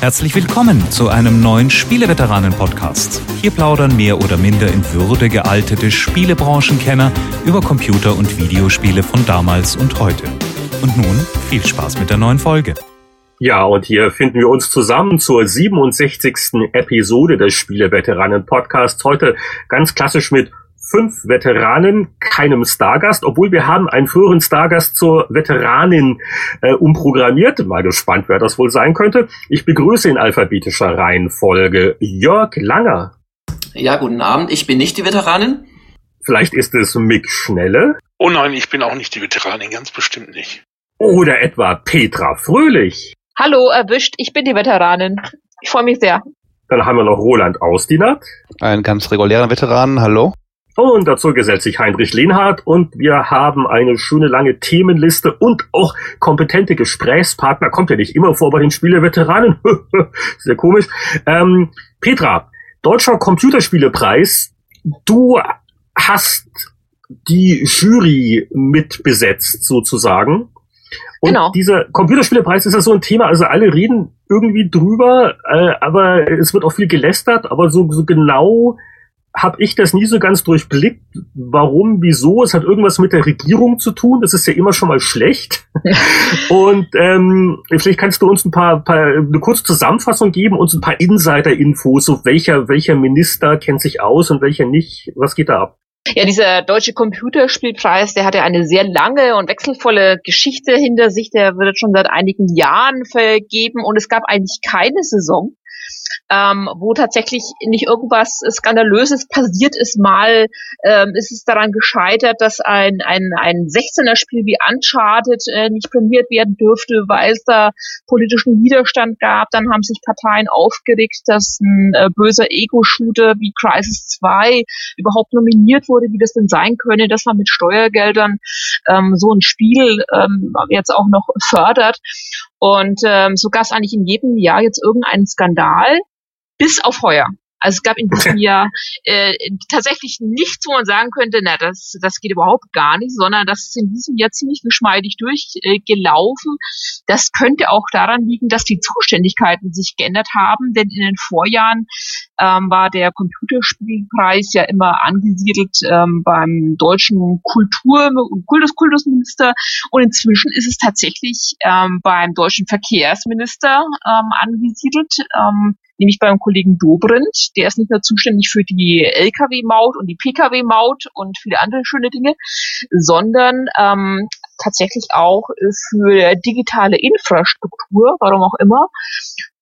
Herzlich willkommen zu einem neuen Spieleveteranen-Podcast. Hier plaudern mehr oder minder in Würde gealtete Spielebranchenkenner über Computer- und Videospiele von damals und heute. Und nun viel Spaß mit der neuen Folge. Ja, und hier finden wir uns zusammen zur 67. Episode des Spieleveteranen-Podcasts. Heute ganz klassisch mit fünf Veteranen, keinem Stargast, obwohl wir haben einen früheren Stargast zur Veteranin äh, umprogrammiert. Mal gespannt, wer das wohl sein könnte. Ich begrüße in alphabetischer Reihenfolge Jörg Langer. Ja, guten Abend. Ich bin nicht die Veteranin. Vielleicht ist es Mick Schnelle. Oh nein, ich bin auch nicht die Veteranin, ganz bestimmt nicht. Oder etwa Petra Fröhlich. Hallo, erwischt. Ich bin die Veteranin. Ich freue mich sehr. Dann haben wir noch Roland Austinat. Einen ganz regulären Veteranen, hallo. Und dazu gesellt sich Heinrich Lehnhardt und wir haben eine schöne lange Themenliste und auch kompetente Gesprächspartner. Kommt ja nicht immer vor bei den Spieleveteranen. Sehr komisch. Ähm, Petra, Deutscher Computerspielepreis. Du hast die Jury mitbesetzt sozusagen. Und Genau. dieser Computerspielepreis ist ja so ein Thema, also alle reden irgendwie drüber, äh, aber es wird auch viel gelästert, aber so, so genau habe ich das nie so ganz durchblickt. Warum, wieso? Es hat irgendwas mit der Regierung zu tun. Das ist ja immer schon mal schlecht. Und ähm, vielleicht kannst du uns ein paar, paar eine kurze Zusammenfassung geben, uns ein paar Insider-Infos, so welcher welcher Minister kennt sich aus und welcher nicht. Was geht da ab? Ja, dieser deutsche Computerspielpreis, der hat ja eine sehr lange und wechselvolle Geschichte hinter sich. Der wird schon seit einigen Jahren vergeben und es gab eigentlich keine Saison, ähm, wo tatsächlich nicht irgendwas Skandalöses passiert ist. Mal ähm, ist es daran gescheitert, dass ein, ein, ein 16er-Spiel wie Uncharted äh, nicht prämiert werden dürfte, weil es da politischen Widerstand gab. Dann haben sich Parteien aufgeregt, dass ein äh, böser Ego-Shooter wie Crisis 2 überhaupt nominiert wurde, wie das denn sein könne, dass man mit Steuergeldern ähm, so ein Spiel ähm, jetzt auch noch fördert. Und ähm, so gab es eigentlich in jedem Jahr jetzt irgendeinen Skandal, bis auf heuer. Also es gab in diesem Jahr äh, tatsächlich nichts, wo man sagen könnte, na, das, das geht überhaupt gar nicht, sondern das ist in diesem Jahr ziemlich geschmeidig durchgelaufen. Das könnte auch daran liegen, dass die Zuständigkeiten sich geändert haben, denn in den Vorjahren ähm, war der Computerspielpreis ja immer angesiedelt ähm, beim deutschen Kultur Kultus Kultusminister und inzwischen ist es tatsächlich ähm, beim deutschen Verkehrsminister ähm, angesiedelt. Ähm, nämlich beim Kollegen Dobrindt. Der ist nicht nur zuständig für die Lkw-Maut und die Pkw-Maut und viele andere schöne Dinge, sondern ähm, tatsächlich auch für digitale Infrastruktur, warum auch immer.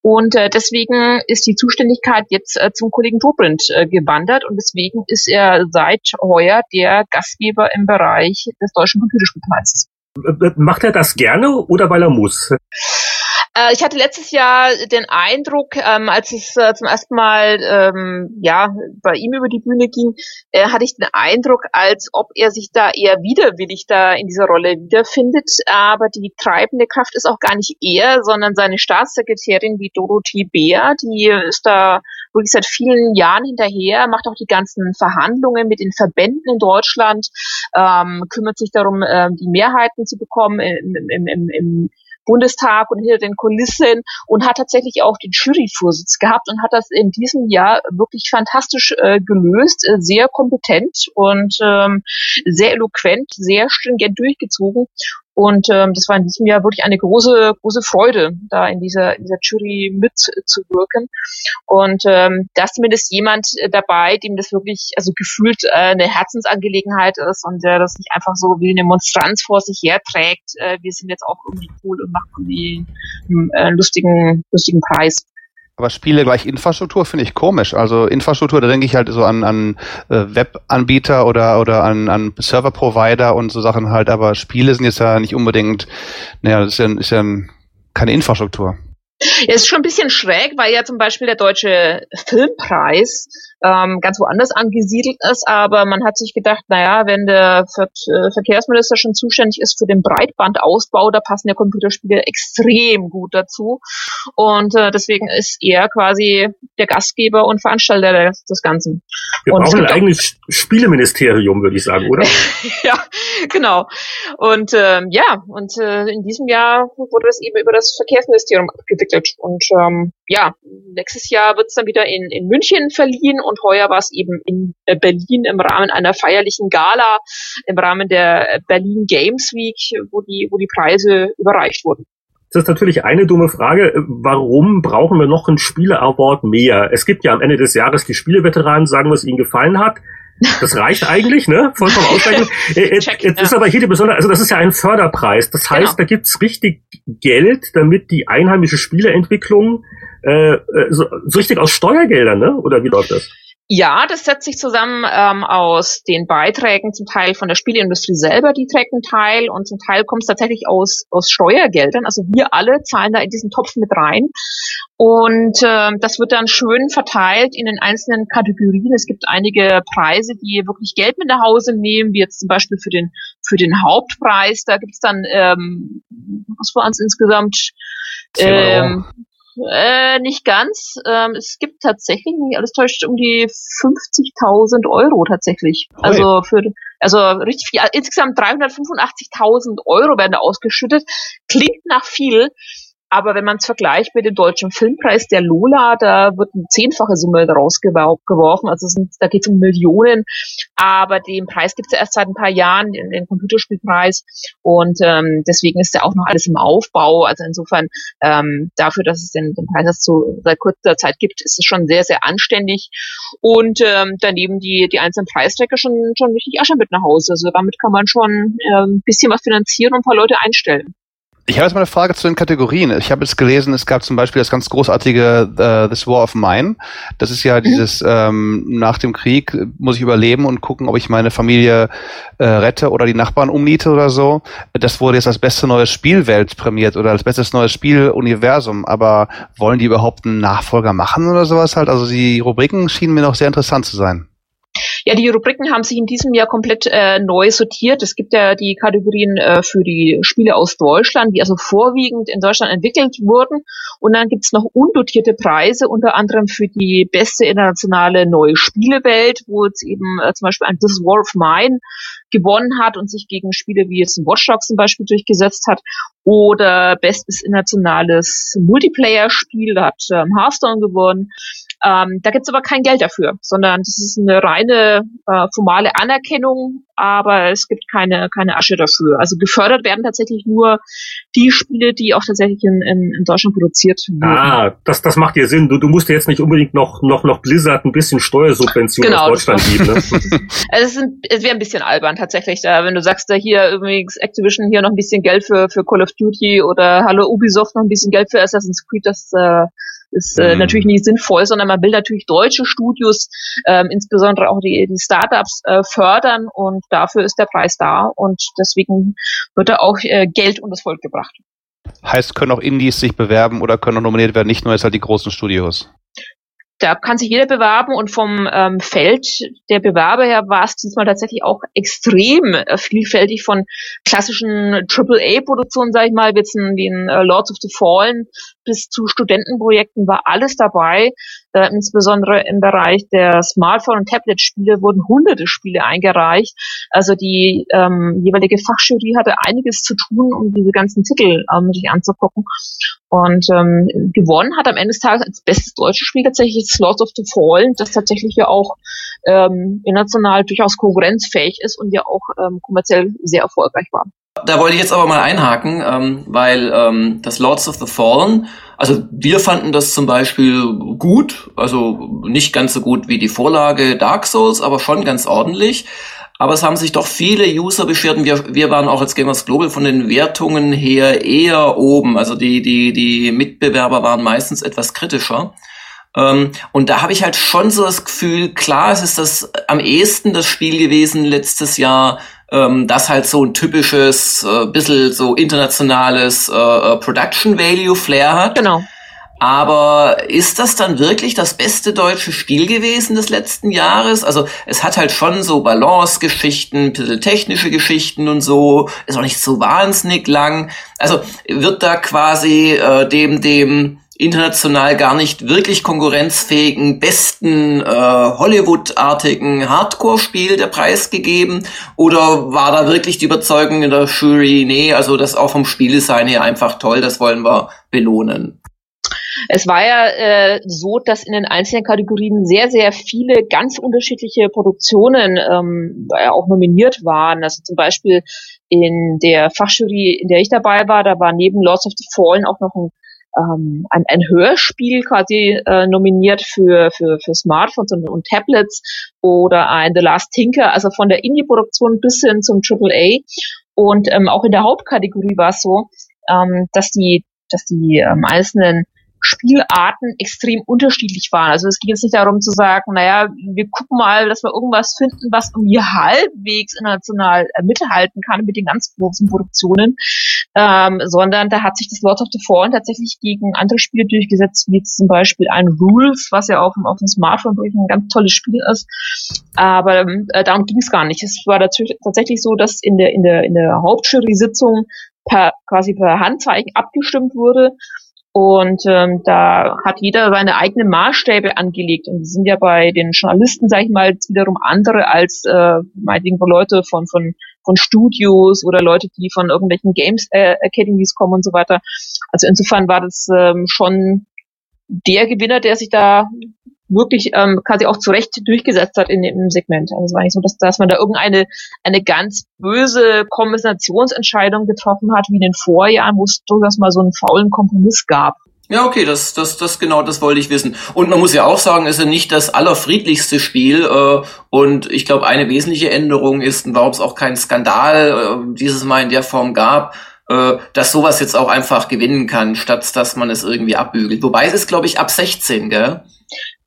Und äh, deswegen ist die Zuständigkeit jetzt äh, zum Kollegen Dobrindt äh, gewandert und deswegen ist er seit heuer der Gastgeber im Bereich des Deutschen Computerspielpreises. Äh, Macht er das gerne oder weil er muss? Äh, ich hatte letztes Jahr den Eindruck, ähm, als es äh, zum ersten Mal ähm, ja bei ihm über die Bühne ging, äh, hatte ich den Eindruck, als ob er sich da eher widerwillig da in dieser Rolle wiederfindet. Aber die treibende Kraft ist auch gar nicht er, sondern seine Staatssekretärin, die Dorothee Beer, die ist da wirklich seit vielen Jahren hinterher, macht auch die ganzen Verhandlungen mit den Verbänden in Deutschland, ähm, kümmert sich darum, ähm, die Mehrheiten zu bekommen im, im, im, im Bundestag und hinter den Kulissen und hat tatsächlich auch den Juryvorsitz gehabt und hat das in diesem Jahr wirklich fantastisch äh, gelöst, äh, sehr kompetent und ähm, sehr eloquent, sehr stringent durchgezogen. Und ähm, das war in diesem Jahr wirklich eine große, große Freude, da in dieser, in dieser Jury mitzuwirken. Und ähm, da ist zumindest jemand äh, dabei, dem das wirklich, also gefühlt äh, eine Herzensangelegenheit ist und der das nicht einfach so wie eine Monstranz vor sich herträgt. Äh, wir sind jetzt auch irgendwie cool und machen irgendwie einen äh, lustigen, lustigen Preis. Aber Spiele gleich Infrastruktur finde ich komisch. Also Infrastruktur, da denke ich halt so an, an äh, Webanbieter oder, oder an, an Server-Provider und so Sachen halt, aber Spiele sind jetzt ja nicht unbedingt, naja, das ist ja, ist ja keine Infrastruktur. Ja, ist schon ein bisschen schräg, weil ja zum Beispiel der deutsche Filmpreis ähm, ganz woanders angesiedelt ist, aber man hat sich gedacht, naja, wenn der Ver äh, Verkehrsminister schon zuständig ist für den Breitbandausbau, da passen ja Computerspiele extrem gut dazu. Und äh, deswegen ist er quasi der Gastgeber und Veranstalter des, Ganzen. Wir Und es brauchen ein eigenes Spieleministerium, würde ich sagen, oder? ja, genau. Und ähm, ja, und äh, in diesem Jahr wurde das eben über das Verkehrsministerium abgewickelt. Und ähm, ja, nächstes Jahr wird es dann wieder in, in München verliehen und heuer war es eben in äh, Berlin im Rahmen einer feierlichen Gala, im Rahmen der Berlin Games Week, wo die, wo die Preise überreicht wurden. Das ist natürlich eine dumme Frage. Warum brauchen wir noch einen Spiele-Award mehr? Es gibt ja am Ende des Jahres die Spieleveteranen, sagen, was ihnen gefallen hat. Das reicht eigentlich, ne? Vollkommen ausreichend. Jetzt Check, ist ja. aber hier die besondere, also das ist ja ein Förderpreis. Das heißt, genau. da gibt's richtig Geld, damit die einheimische Spieleentwicklung äh, so, so richtig aus Steuergeldern, ne? Oder wie läuft das? Ja, das setzt sich zusammen ähm, aus den Beiträgen, zum Teil von der Spieleindustrie selber, die trägt einen Teil und zum Teil kommt es tatsächlich aus, aus Steuergeldern. Also wir alle zahlen da in diesen Topf mit rein. Und äh, das wird dann schön verteilt in den einzelnen Kategorien. Es gibt einige Preise, die wirklich Geld mit nach Hause nehmen, wie jetzt zum Beispiel für den, für den Hauptpreis. Da gibt es dann, ähm, was war uns insgesamt? Ähm, äh, nicht ganz. Ähm, es gibt tatsächlich, nicht alles täuscht, um die 50.000 Euro tatsächlich. Oi. Also für, also richtig viel. Insgesamt 385.000 Euro werden da ausgeschüttet. Klingt nach viel. Aber wenn man es vergleicht mit dem deutschen Filmpreis der Lola, da wird eine zehnfache Summe daraus geworfen. Also sind, da geht es um Millionen. Aber den Preis gibt es ja erst seit ein paar Jahren, den, den Computerspielpreis. Und ähm, deswegen ist der auch noch alles im Aufbau. Also insofern ähm, dafür, dass es den, den Preis erst so seit kurzer Zeit gibt, ist es schon sehr, sehr anständig. Und ähm, daneben die, die einzelnen Preisträger schon, schon richtig Asche mit nach Hause. Also damit kann man schon äh, ein bisschen was finanzieren und ein paar Leute einstellen. Ich habe jetzt mal eine Frage zu den Kategorien. Ich habe jetzt gelesen, es gab zum Beispiel das ganz großartige uh, This War of Mine. Das ist ja mhm. dieses ähm, nach dem Krieg muss ich überleben und gucken, ob ich meine Familie äh, rette oder die Nachbarn umniete oder so. Das wurde jetzt als beste neue Spielwelt prämiert oder als bestes neues Spieluniversum. Aber wollen die überhaupt einen Nachfolger machen oder sowas halt? Also die Rubriken schienen mir noch sehr interessant zu sein. Ja, die Rubriken haben sich in diesem Jahr komplett äh, neu sortiert. Es gibt ja die Kategorien äh, für die Spiele aus Deutschland, die also vorwiegend in Deutschland entwickelt wurden. Und dann gibt's noch undotierte Preise, unter anderem für die beste internationale neue Spielewelt, wo jetzt eben äh, zum Beispiel ein This War of Mine gewonnen hat und sich gegen Spiele wie jetzt ein Watch Dogs zum Beispiel durchgesetzt hat. Oder bestes internationales Multiplayer-Spiel, da hat ähm, Hearthstone gewonnen. Ähm, da gibt's aber kein Geld dafür, sondern das ist eine reine äh, formale Anerkennung, aber es gibt keine, keine Asche dafür. Also gefördert werden tatsächlich nur die Spiele, die auch tatsächlich in, in, in Deutschland produziert wurden. Ah, das, das macht dir Sinn. Du, du musst jetzt nicht unbedingt noch, noch, noch Blizzard ein bisschen Steuersubvention genau, aus Deutschland geben. Ne? es, es wäre ein bisschen albern tatsächlich, da, wenn du sagst, da hier übrigens Activision hier noch ein bisschen Geld für, für Call of Duty oder Hallo Ubisoft noch ein bisschen Geld für Assassin's Creed, das äh, ist äh, mhm. natürlich nicht sinnvoll, sondern man will natürlich deutsche Studios, ähm, insbesondere auch die, die Startups äh, fördern und dafür ist der Preis da und deswegen wird da auch äh, Geld und das Volk gebracht. Heißt, können auch Indies sich bewerben oder können auch nominiert werden, nicht nur jetzt halt die großen Studios? da kann sich jeder bewerben und vom ähm, Feld der Bewerber her war es diesmal tatsächlich auch extrem äh, vielfältig von klassischen AAA-Produktionen, sage ich mal, wie jetzt den äh, Lords of the Fallen bis zu Studentenprojekten war alles dabei. Äh, insbesondere im Bereich der Smartphone- und Tablet-Spiele wurden hunderte Spiele eingereicht. Also die ähm, jeweilige Fachjury hatte einiges zu tun, um diese ganzen Titel ähm, sich anzugucken. Und ähm, gewonnen hat am Ende des Tages als bestes deutsches Spiel tatsächlich Lords of the Fallen, das tatsächlich ja auch ähm, international durchaus konkurrenzfähig ist und ja auch ähm, kommerziell sehr erfolgreich war. Da wollte ich jetzt aber mal einhaken, ähm, weil ähm, das Lords of the Fallen, also wir fanden das zum Beispiel gut, also nicht ganz so gut wie die Vorlage Dark Souls, aber schon ganz ordentlich. Aber es haben sich doch viele User beschwert wir, wir waren auch als Gamers Global von den Wertungen her eher oben. Also die, die, die Mitbewerber waren meistens etwas kritischer. Ähm, und da habe ich halt schon so das Gefühl, klar, es ist das am ehesten das Spiel gewesen letztes Jahr, ähm, das halt so ein typisches, äh, bisschen so internationales äh, äh, Production Value Flair hat. Genau. Aber ist das dann wirklich das beste deutsche Spiel gewesen des letzten Jahres? Also es hat halt schon so Balance-Geschichten, bisschen technische Geschichten und so, ist auch nicht so wahnsinnig lang. Also wird da quasi äh, dem, dem international gar nicht wirklich konkurrenzfähigen, besten äh, Hollywood-artigen Hardcore-Spiel der Preis gegeben? Oder war da wirklich die Überzeugung in der Jury, nee, also das auch vom Spieldesign her einfach toll, das wollen wir belohnen? Es war ja äh, so, dass in den einzelnen Kategorien sehr, sehr viele ganz unterschiedliche Produktionen ähm, auch nominiert waren. Also zum Beispiel in der Fachjury, in der ich dabei war, da war neben Lords of the Fallen auch noch ein ähm, ein, ein Hörspiel quasi äh, nominiert für, für, für Smartphones und, und Tablets oder ein The Last Tinker, also von der Indie-Produktion bis hin zum AAA. Und ähm, auch in der Hauptkategorie war es so, ähm, dass die, dass die ähm, einzelnen Spielarten extrem unterschiedlich waren. Also es ging jetzt nicht darum zu sagen, naja, wir gucken mal, dass wir irgendwas finden, was irgendwie halbwegs international äh, mithalten kann mit den ganz großen Produktionen, ähm, sondern da hat sich das Lords of the Fallen tatsächlich gegen andere Spiele durchgesetzt, wie zum Beispiel ein Rules, was ja auf auf dem Smartphone wirklich ein ganz tolles Spiel ist. Aber äh, darum ging es gar nicht. Es war tatsächlich so, dass in der in der in der Hauptjury-Sitzung per quasi per Handzeichen abgestimmt wurde und ähm, da hat jeder seine eigenen Maßstäbe angelegt. Und die sind ja bei den Journalisten, sage ich mal, wiederum andere als äh, meinetwegen Leute von, von, von Studios oder Leute, die von irgendwelchen Games äh, Academies kommen und so weiter. Also insofern war das ähm, schon der Gewinner, der sich da wirklich ähm, quasi auch zu Recht durchgesetzt hat in dem Segment. Also es war nicht so, dass, dass man da irgendeine eine ganz böse Kombinationsentscheidung getroffen hat, wie in den Vorjahren, wo es durchaus mal so einen faulen Kompromiss gab. Ja, okay, das, das, das genau, das wollte ich wissen. Und man muss ja auch sagen, es ist ja nicht das allerfriedlichste Spiel. Äh, und ich glaube, eine wesentliche Änderung ist, warum es auch keinen Skandal äh, dieses Mal in der Form gab, äh, dass sowas jetzt auch einfach gewinnen kann, statt dass man es irgendwie abbügelt. Wobei es ist, glaube ich, ab 16, gell?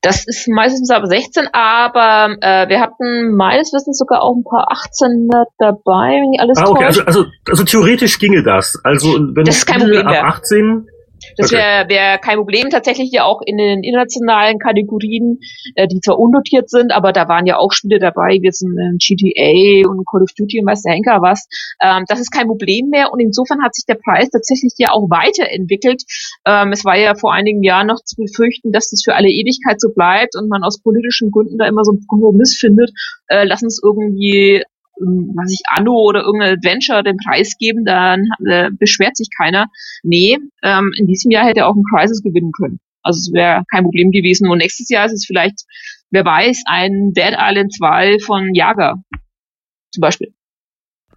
Das ist meistens ab 16, aber äh, wir hatten meines Wissens sogar auch ein paar 18er dabei, wenn ich alles ah, okay. Also, also, also theoretisch ginge das. Also wenn das ist kein Problem, ab 18 das wäre wär kein Problem. Tatsächlich ja auch in den internationalen Kategorien, äh, die zwar unnotiert sind, aber da waren ja auch Spiele dabei, wie sind äh, GTA und Call of Duty und weiß der Henker was. Ähm, das ist kein Problem mehr und insofern hat sich der Preis tatsächlich ja auch weiterentwickelt. Ähm, es war ja vor einigen Jahren noch zu befürchten, dass das für alle Ewigkeit so bleibt und man aus politischen Gründen da immer so einen Kompromiss findet. Äh, lass uns irgendwie was ich Anno oder irgendein Adventure den Preis geben, dann äh, beschwert sich keiner. Nee, ähm, in diesem Jahr hätte er auch ein Crisis gewinnen können. Also es wäre kein Problem gewesen. Und nächstes Jahr ist es vielleicht, wer weiß, ein Dead Island 2 von Jager. Zum Beispiel.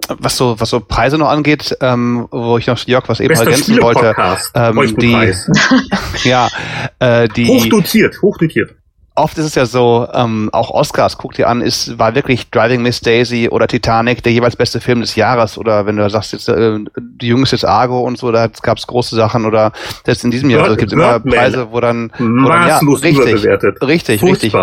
Was so, was so Preise noch angeht, ähm, wo ich noch Jörg was eben ergänzen wollte, ähm, die, ja, äh, die hochdotiert, hochdotiert oft ist es ja so, ähm, auch Oscars, guck dir an, ist, war wirklich Driving Miss Daisy oder Titanic der jeweils beste Film des Jahres? Oder wenn du sagst jetzt, äh, die Jungs jetzt Argo und so, da gab es große Sachen oder selbst in diesem Jahr, also es gibt immer Preise, wo dann, wo dann ja, richtig, richtig, richtig,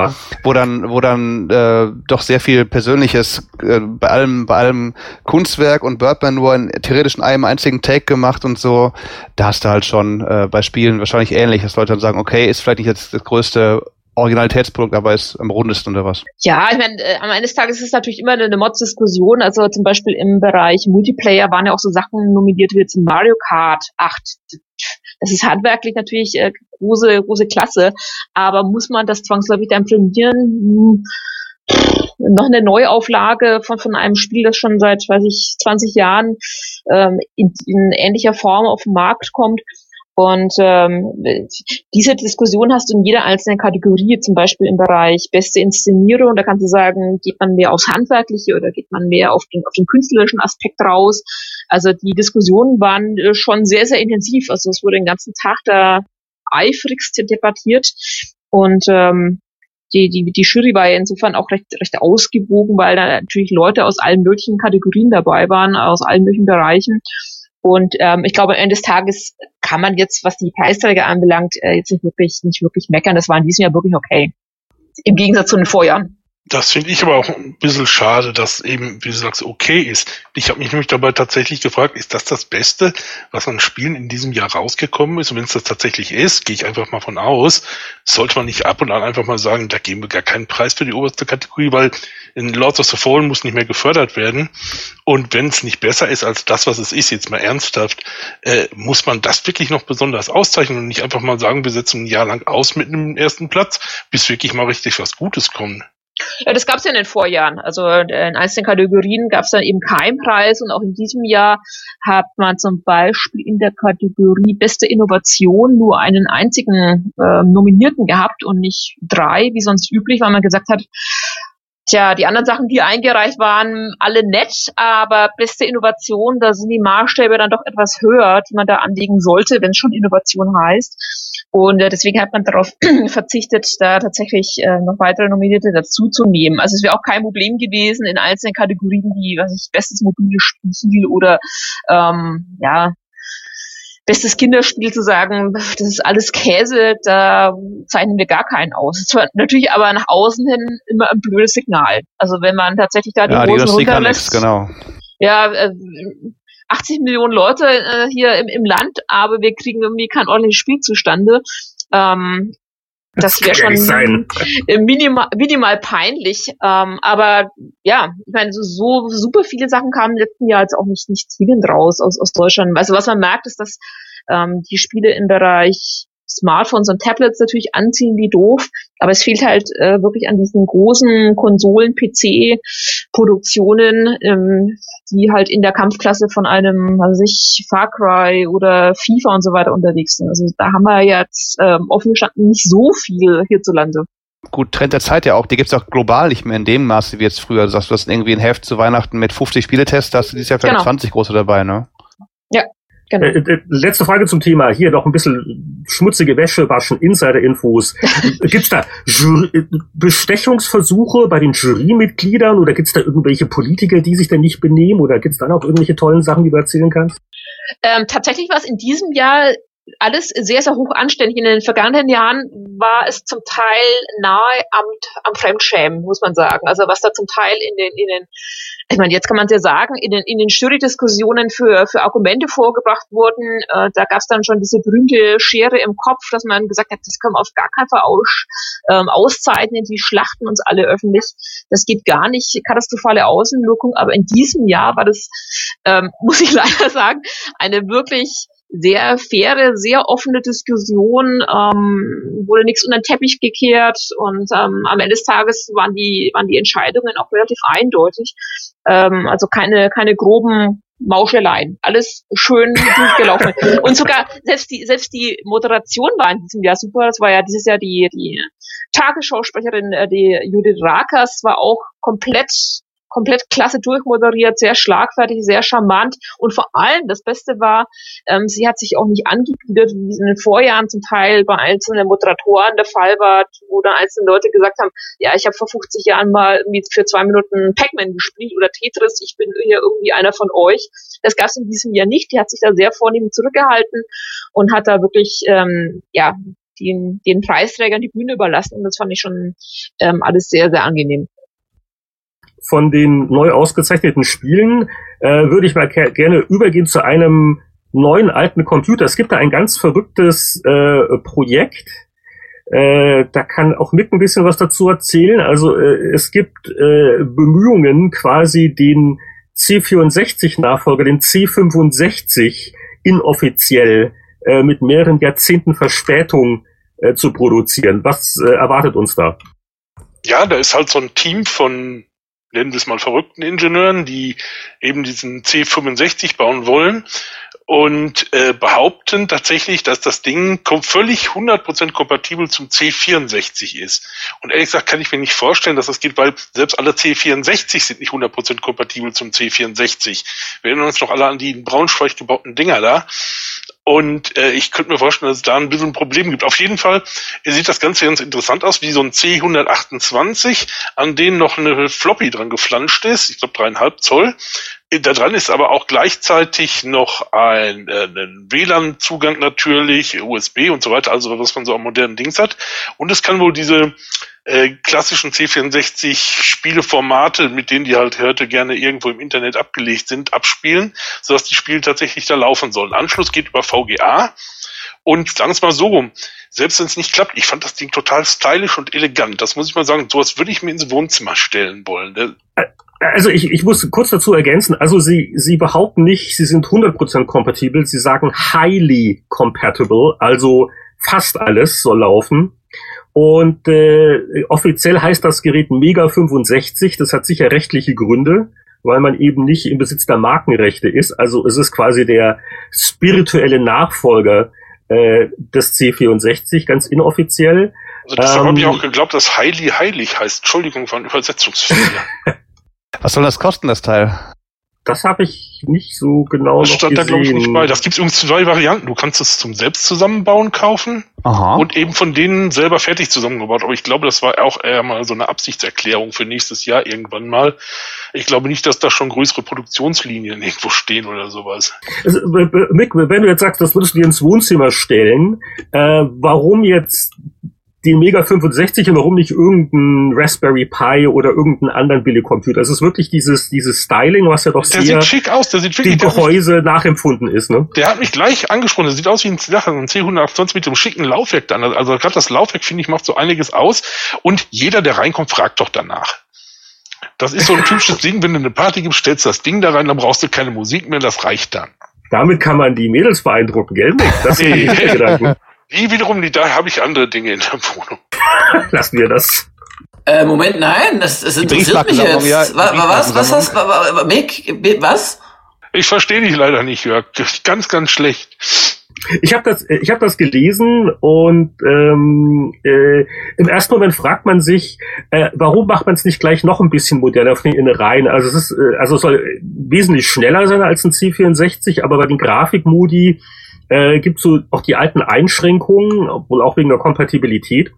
wo dann, wo dann äh, doch sehr viel Persönliches äh, bei allem, bei allem Kunstwerk und Birdman nur in theoretisch in einem einzigen Take gemacht und so, da hast du halt schon äh, bei Spielen wahrscheinlich ähnlich, dass Leute dann sagen, okay, ist vielleicht nicht jetzt das größte Originalitätsprodukt aber ist am rundesten oder was? Ja, ich meine, äh, am Ende des Tages ist es natürlich immer eine, eine Mods-Diskussion. Also zum Beispiel im Bereich Multiplayer waren ja auch so Sachen nominiert wie jetzt Mario Kart 8. Das ist handwerklich natürlich äh, große, große Klasse, aber muss man das zwangsläufig dann prämieren? Hm, noch eine Neuauflage von, von einem Spiel, das schon seit, weiß ich, 20 Jahren ähm, in, in ähnlicher Form auf den Markt kommt und ähm, diese Diskussion hast du in jeder einzelnen Kategorie, zum Beispiel im Bereich beste Inszenierung. Da kannst du sagen, geht man mehr aufs Handwerkliche oder geht man mehr auf den, auf den künstlerischen Aspekt raus. Also die Diskussionen waren äh, schon sehr, sehr intensiv. Also es wurde den ganzen Tag da eifrigst debattiert. Und ähm, die, die, die Jury war ja insofern auch recht, recht ausgewogen, weil da natürlich Leute aus allen möglichen Kategorien dabei waren, aus allen möglichen Bereichen. Und ähm, ich glaube, am Ende des Tages kann man jetzt, was die Preisträger anbelangt, äh, jetzt nicht wirklich, nicht wirklich meckern. Das war in diesem Jahr wirklich okay. Im Gegensatz zu den Vorjahren. Das finde ich aber auch ein bisschen schade, dass eben, wie du sagst, okay ist. Ich habe mich nämlich dabei tatsächlich gefragt, ist das das Beste, was an Spielen in diesem Jahr rausgekommen ist? Und wenn es das tatsächlich ist, gehe ich einfach mal von aus, sollte man nicht ab und an einfach mal sagen, da geben wir gar keinen Preis für die oberste Kategorie, weil in Lords of the Fallen muss nicht mehr gefördert werden. Und wenn es nicht besser ist als das, was es ist, jetzt mal ernsthaft, äh, muss man das wirklich noch besonders auszeichnen und nicht einfach mal sagen, wir setzen ein Jahr lang aus mit einem ersten Platz, bis wirklich mal richtig was Gutes kommt. Ja, das gab es ja in den Vorjahren. Also in einzelnen Kategorien gab es dann eben keinen Preis und auch in diesem Jahr hat man zum Beispiel in der Kategorie Beste Innovation nur einen einzigen äh, Nominierten gehabt und nicht drei, wie sonst üblich, weil man gesagt hat, Tja, die anderen Sachen, die eingereicht waren, alle nett, aber beste Innovation, da sind die Maßstäbe dann doch etwas höher, die man da anlegen sollte, wenn es schon Innovation heißt. Und äh, deswegen hat man darauf verzichtet, da tatsächlich äh, noch weitere Nominierte dazu zu nehmen. Also es wäre auch kein Problem gewesen, in einzelnen Kategorien wie, was ich, bestes mobile Spiel oder ähm, ja, bestes Kinderspiel zu sagen, das ist alles Käse, da zeichnen wir gar keinen aus. Das war natürlich aber nach außen hin immer ein blödes Signal. Also wenn man tatsächlich da die ja, Hosen runterlässt. Genau. Ja, äh, 80 Millionen Leute äh, hier im, im Land, aber wir kriegen irgendwie kein ordentliches Spiel zustande. Ähm, das, wäre schon minimal, minimal peinlich. Ähm, aber ja, ich meine, so, so super viele Sachen kamen im letzten Jahr jetzt auch nicht, nicht zwingend raus aus, aus Deutschland. Also was man merkt, ist, dass ähm, die Spiele im Bereich Smartphones und Tablets natürlich anziehen wie doof, aber es fehlt halt äh, wirklich an diesen großen Konsolen, PC-Produktionen, ähm, die halt in der Kampfklasse von einem, was weiß ich, Far Cry oder FIFA und so weiter unterwegs sind. Also da haben wir jetzt ähm, offen gestanden nicht so viel hierzulande. Gut, Trend der Zeit ja auch. Die gibt's auch global nicht mehr in dem Maße wie jetzt früher. Du sagst, du hast irgendwie ein Heft zu Weihnachten mit 50 Spieletests, da hast du dieses Jahr vielleicht genau. 20 große dabei, ne? Ja, Genau. Äh, äh, letzte Frage zum Thema. Hier noch ein bisschen schmutzige Wäsche waschen, Insider-Infos. gibt's da Jury Bestechungsversuche bei den Jurymitgliedern oder gibt's da irgendwelche Politiker, die sich denn nicht benehmen oder gibt's da noch irgendwelche tollen Sachen, die du erzählen kannst? Ähm, tatsächlich war es in diesem Jahr alles sehr, sehr hoch anständig. In den vergangenen Jahren war es zum Teil nahe am, am Fremdschämen, muss man sagen. Also was da zum Teil in den, in den ich meine, jetzt kann man ja sagen, in den, in den Jury-Diskussionen für, für Argumente vorgebracht wurden, äh, da gab es dann schon diese berühmte Schere im Kopf, dass man gesagt hat, das können wir auf gar keinen Fall aus, ähm, auszeichnen, die schlachten uns alle öffentlich. Das geht gar nicht, katastrophale Außenwirkung, aber in diesem Jahr war das, ähm, muss ich leider sagen, eine wirklich sehr faire, sehr offene Diskussion, ähm, wurde nichts unter den Teppich gekehrt und ähm, am Ende des Tages waren die, waren die Entscheidungen auch relativ eindeutig. Ähm, also keine, keine groben Mauscheleien. Alles schön durchgelaufen. und sogar selbst die, selbst die Moderation war in diesem Jahr super. Das war ja dieses Jahr die, die Tagesschausprecherin, äh, die Judith Rakers, war auch komplett komplett klasse durchmoderiert, sehr schlagfertig, sehr charmant und vor allem das Beste war, ähm, sie hat sich auch nicht angegliedert, wie es in den Vorjahren zum Teil bei einzelnen Moderatoren der Fall war, wo dann einzelne Leute gesagt haben, ja, ich habe vor 50 Jahren mal irgendwie für zwei Minuten Pac-Man gespielt oder Tetris, ich bin hier irgendwie einer von euch. Das gab es in diesem Jahr nicht. Die hat sich da sehr vornehm zurückgehalten und hat da wirklich ähm, ja den, den Preisträgern die Bühne überlassen und das fand ich schon ähm, alles sehr, sehr angenehm von den neu ausgezeichneten Spielen äh, würde ich mal gerne übergehen zu einem neuen alten Computer. Es gibt da ein ganz verrücktes äh, Projekt. Äh, da kann auch Mick ein bisschen was dazu erzählen. Also äh, es gibt äh, Bemühungen, quasi den C64-Nachfolger, den C65, inoffiziell äh, mit mehreren Jahrzehnten Verspätung äh, zu produzieren. Was äh, erwartet uns da? Ja, da ist halt so ein Team von nennen wir es mal verrückten Ingenieuren, die eben diesen C65 bauen wollen und äh, behaupten tatsächlich, dass das Ding völlig 100% kompatibel zum C64 ist. Und ehrlich gesagt kann ich mir nicht vorstellen, dass das geht, weil selbst alle C64 sind nicht 100% kompatibel zum C64. Wir erinnern uns noch alle an die in Braunschweig gebauten Dinger da. Und äh, ich könnte mir vorstellen, dass es da ein bisschen ein Problem gibt. Auf jeden Fall sieht das Ganze ganz interessant aus, wie so ein C128, an dem noch eine Floppy dran geflanscht ist, ich glaube dreieinhalb Zoll. Da dran ist aber auch gleichzeitig noch ein, äh, ein WLAN-Zugang natürlich, USB und so weiter, also was man so am modernen Dings hat. Und es kann wohl diese äh, klassischen C64-Spieleformate, mit denen die halt heute gerne irgendwo im Internet abgelegt sind, abspielen, sodass die Spiele tatsächlich da laufen sollen. Anschluss geht über VGA und sagen es mal so, selbst wenn es nicht klappt, ich fand das Ding total stylisch und elegant. Das muss ich mal sagen, sowas würde ich mir ins Wohnzimmer stellen wollen. Also ich, ich muss kurz dazu ergänzen, also Sie, Sie behaupten nicht, Sie sind 100% kompatibel, Sie sagen highly compatible, also fast alles soll laufen. Und äh, offiziell heißt das Gerät Mega 65. Das hat sicher rechtliche Gründe, weil man eben nicht im Besitz der Markenrechte ist. Also es ist quasi der spirituelle Nachfolger äh, des C64, ganz inoffiziell. Also deshalb ähm, habe ich auch geglaubt, dass Heili heilig heißt. Entschuldigung von Übersetzungsfehler. Was soll das kosten, das Teil? Das habe ich nicht so genau das stand gesehen. da glaube ich nicht bei. Das gibt es übrigens zwei Varianten. Du kannst es zum selbst zusammenbauen kaufen Aha. und eben von denen selber fertig zusammengebaut. Aber ich glaube, das war auch eher mal so eine Absichtserklärung für nächstes Jahr irgendwann mal. Ich glaube nicht, dass da schon größere Produktionslinien irgendwo stehen oder sowas. Also, Mick, wenn du jetzt sagst, das würdest du dir ins Wohnzimmer stellen, äh, warum jetzt den Mega 65 und warum nicht irgendein Raspberry Pi oder irgendeinen anderen Billigcomputer. Es ist wirklich dieses, dieses Styling, was ja doch der sehr sieht schick aus, der sieht wirklich, dem Gehäuse mich, nachempfunden ist. Ne? Der hat mich gleich angesprochen, der sieht aus wie ein, ein C128 mit dem schicken Laufwerk dann. Also gerade das Laufwerk, finde ich, macht so einiges aus und jeder, der reinkommt, fragt doch danach. Das ist so ein typisches Ding, wenn du eine Party gibst, stellst das Ding da rein, dann brauchst du keine Musik mehr, das reicht dann. Damit kann man die Mädels beeindrucken, gell? Das sind die Gedanken. Die wiederum, die, da habe ich andere Dinge in der Wohnung. Lassen wir das. Äh, Moment, nein, das, das interessiert mich jetzt. Ja, was, was, was, was, Mick, was? Ich verstehe dich leider nicht, Jörg. Ganz, ganz schlecht. Ich habe das, ich habe das gelesen und ähm, äh, im ersten Moment fragt man sich, äh, warum macht man es nicht gleich noch ein bisschen moderner von den Innereien? Also es ist, äh, also es soll wesentlich schneller sein als ein C64, aber bei den Grafikmodi äh, gibt so auch die alten Einschränkungen, wohl auch wegen der Kompatibilität.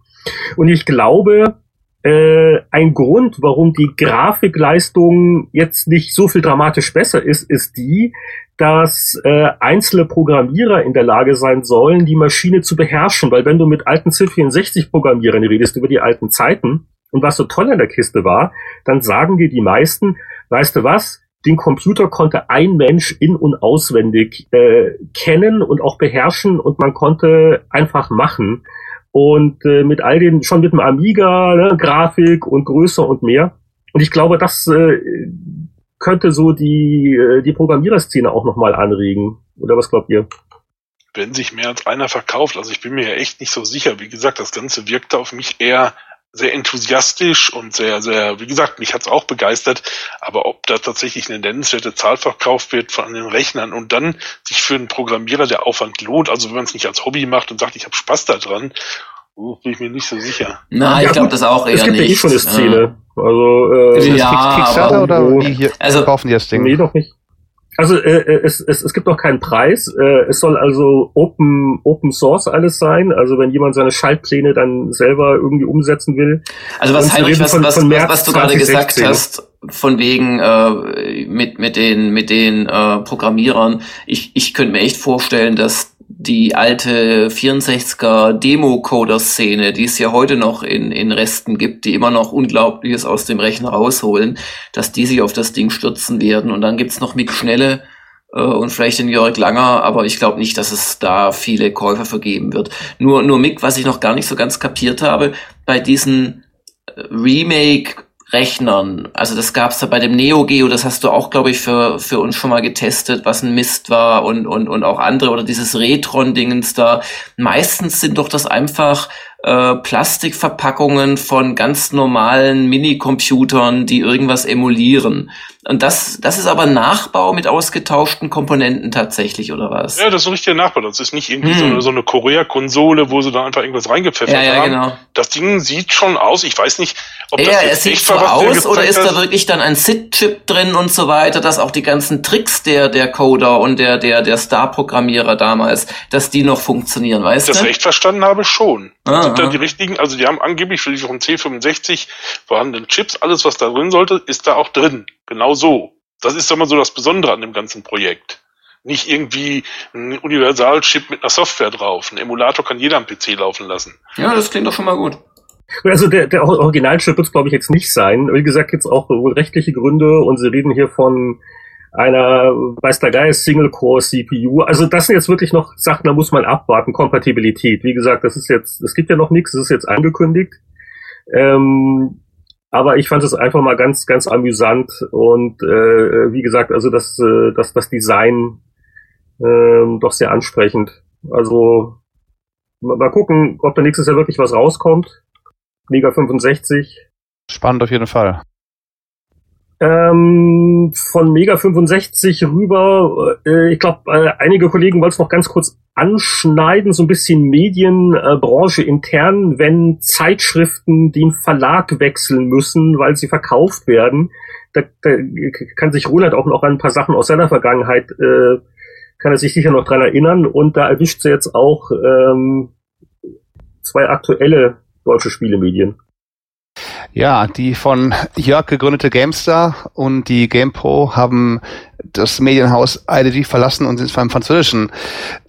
Und ich glaube, äh, ein Grund, warum die Grafikleistung jetzt nicht so viel dramatisch besser ist, ist die, dass äh, einzelne Programmierer in der Lage sein sollen, die Maschine zu beherrschen. Weil wenn du mit alten C64-Programmierern redest über die alten Zeiten und was so toll an der Kiste war, dann sagen dir die meisten, weißt du was, den Computer konnte ein Mensch in- und auswendig äh, kennen und auch beherrschen und man konnte einfach machen. Und äh, mit all den, schon mit dem Amiga, ne, Grafik und größer und mehr. Und ich glaube, das äh, könnte so die, äh, die Programmiererszene auch nochmal anregen. Oder was glaubt ihr? Wenn sich mehr als einer verkauft, also ich bin mir ja echt nicht so sicher. Wie gesagt, das Ganze wirkte auf mich eher sehr enthusiastisch und sehr, sehr, wie gesagt, mich hat's auch begeistert, aber ob da tatsächlich eine nennenswerte Zahl verkauft wird von den Rechnern und dann sich für einen Programmierer der Aufwand lohnt, also wenn man es nicht als Hobby macht und sagt, ich habe Spaß daran, oh, bin ich mir nicht so sicher. Na, ich glaube das auch eher es gibt nicht. Ja eh schon eine Szene. Also, äh, ja, Kickstarter oder wie hier also, kaufen die das Ding? Nee, doch nicht. Also äh, äh, es, es, es gibt noch keinen Preis. Äh, es soll also Open, Open Source alles sein. Also wenn jemand seine Schaltpläne dann selber irgendwie umsetzen will. Also was Heinrich, was, von, was, von was, was du gerade gesagt hast, von wegen äh, mit mit den mit den äh, Programmierern. Ich ich könnte mir echt vorstellen, dass die alte 64er Demo-Coder-Szene, die es ja heute noch in, in Resten gibt, die immer noch Unglaubliches aus dem Rechner rausholen, dass die sich auf das Ding stürzen werden. Und dann gibt's noch Mick Schnelle äh, und vielleicht den Jörg Langer, aber ich glaube nicht, dass es da viele Käufer vergeben wird. Nur, nur Mick, was ich noch gar nicht so ganz kapiert habe, bei diesen äh, Remake Rechnern. Also das gab's da bei dem Neo Geo, das hast du auch, glaube ich, für, für uns schon mal getestet, was ein Mist war und, und, und auch andere oder dieses Retron-Dingens da. Meistens sind doch das einfach äh, Plastikverpackungen von ganz normalen Minicomputern, die irgendwas emulieren. Und das, das ist aber Nachbau mit ausgetauschten Komponenten tatsächlich, oder was? Ja, das ist ein richtiger Nachbau. Das ist nicht irgendwie hm. so eine, so eine Korea-Konsole, wo sie da einfach irgendwas reingepfeffert ja, ja, haben. Genau. Das Ding sieht schon aus. Ich weiß nicht, ob ja, es sieht so aus, oder ist da wirklich dann ein SID-Chip drin und so weiter, dass auch die ganzen Tricks der, der Coder und der, der, der Star-Programmierer damals, dass die noch funktionieren, weißt du? Das recht verstanden habe, schon. Ah, sind dann die richtigen, also die haben angeblich für die vom C65 vorhandenen Chips, alles was da drin sollte, ist da auch drin. Genau so. Das ist immer so das Besondere an dem ganzen Projekt. Nicht irgendwie ein Universalchip mit einer Software drauf. Ein Emulator kann jeder am PC laufen lassen. Ja, das klingt doch schon mal gut. Also der, der Originalchip wird es, glaube ich, jetzt nicht sein. Wie gesagt, jetzt auch rechtliche Gründe und sie reden hier von einer, weiß der Geist, Single-Core-CPU. Also das sind jetzt wirklich noch Sachen, da muss man abwarten. Kompatibilität. Wie gesagt, das ist jetzt, es gibt ja noch nichts, das ist jetzt angekündigt. Ähm, aber ich fand es einfach mal ganz, ganz amüsant und äh, wie gesagt, also das, äh, das, das Design äh, doch sehr ansprechend. Also mal gucken, ob da nächstes Jahr wirklich was rauskommt. Mega 65. Spannend auf jeden Fall. Ähm, von Mega 65 rüber, äh, ich glaube, äh, einige Kollegen wollten es noch ganz kurz anschneiden, so ein bisschen Medienbranche äh, intern, wenn Zeitschriften den Verlag wechseln müssen, weil sie verkauft werden. Da, da kann sich Roland auch noch an ein paar Sachen aus seiner Vergangenheit, äh, kann er sich sicher noch dran erinnern. Und da erwischt sie jetzt auch ähm, zwei aktuelle deutsche Spielemedien. Ja, die von Jörg gegründete GameStar und die GamePro haben das Medienhaus IDG verlassen und sind vom französischen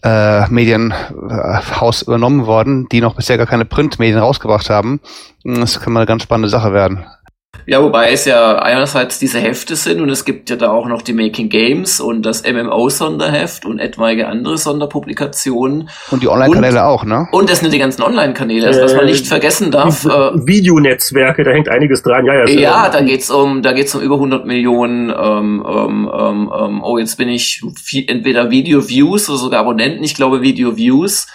äh, Medienhaus übernommen worden, die noch bisher gar keine Printmedien rausgebracht haben. Das kann mal eine ganz spannende Sache werden. Ja, wobei es ja einerseits diese Hefte sind und es gibt ja da auch noch die Making Games und das MMO-Sonderheft und etwaige andere Sonderpublikationen. Und die Online-Kanäle auch, ne? Und das sind die ganzen Online-Kanäle, also was man nicht vergessen darf. Äh, Videonetzwerke, da hängt einiges dran, ja, ja. Ja, da geht's um, da geht's um über 100 Millionen, ähm, ähm, ähm, ähm, oh, jetzt bin ich entweder Video-Views oder sogar Abonnenten, ich glaube Video-Views.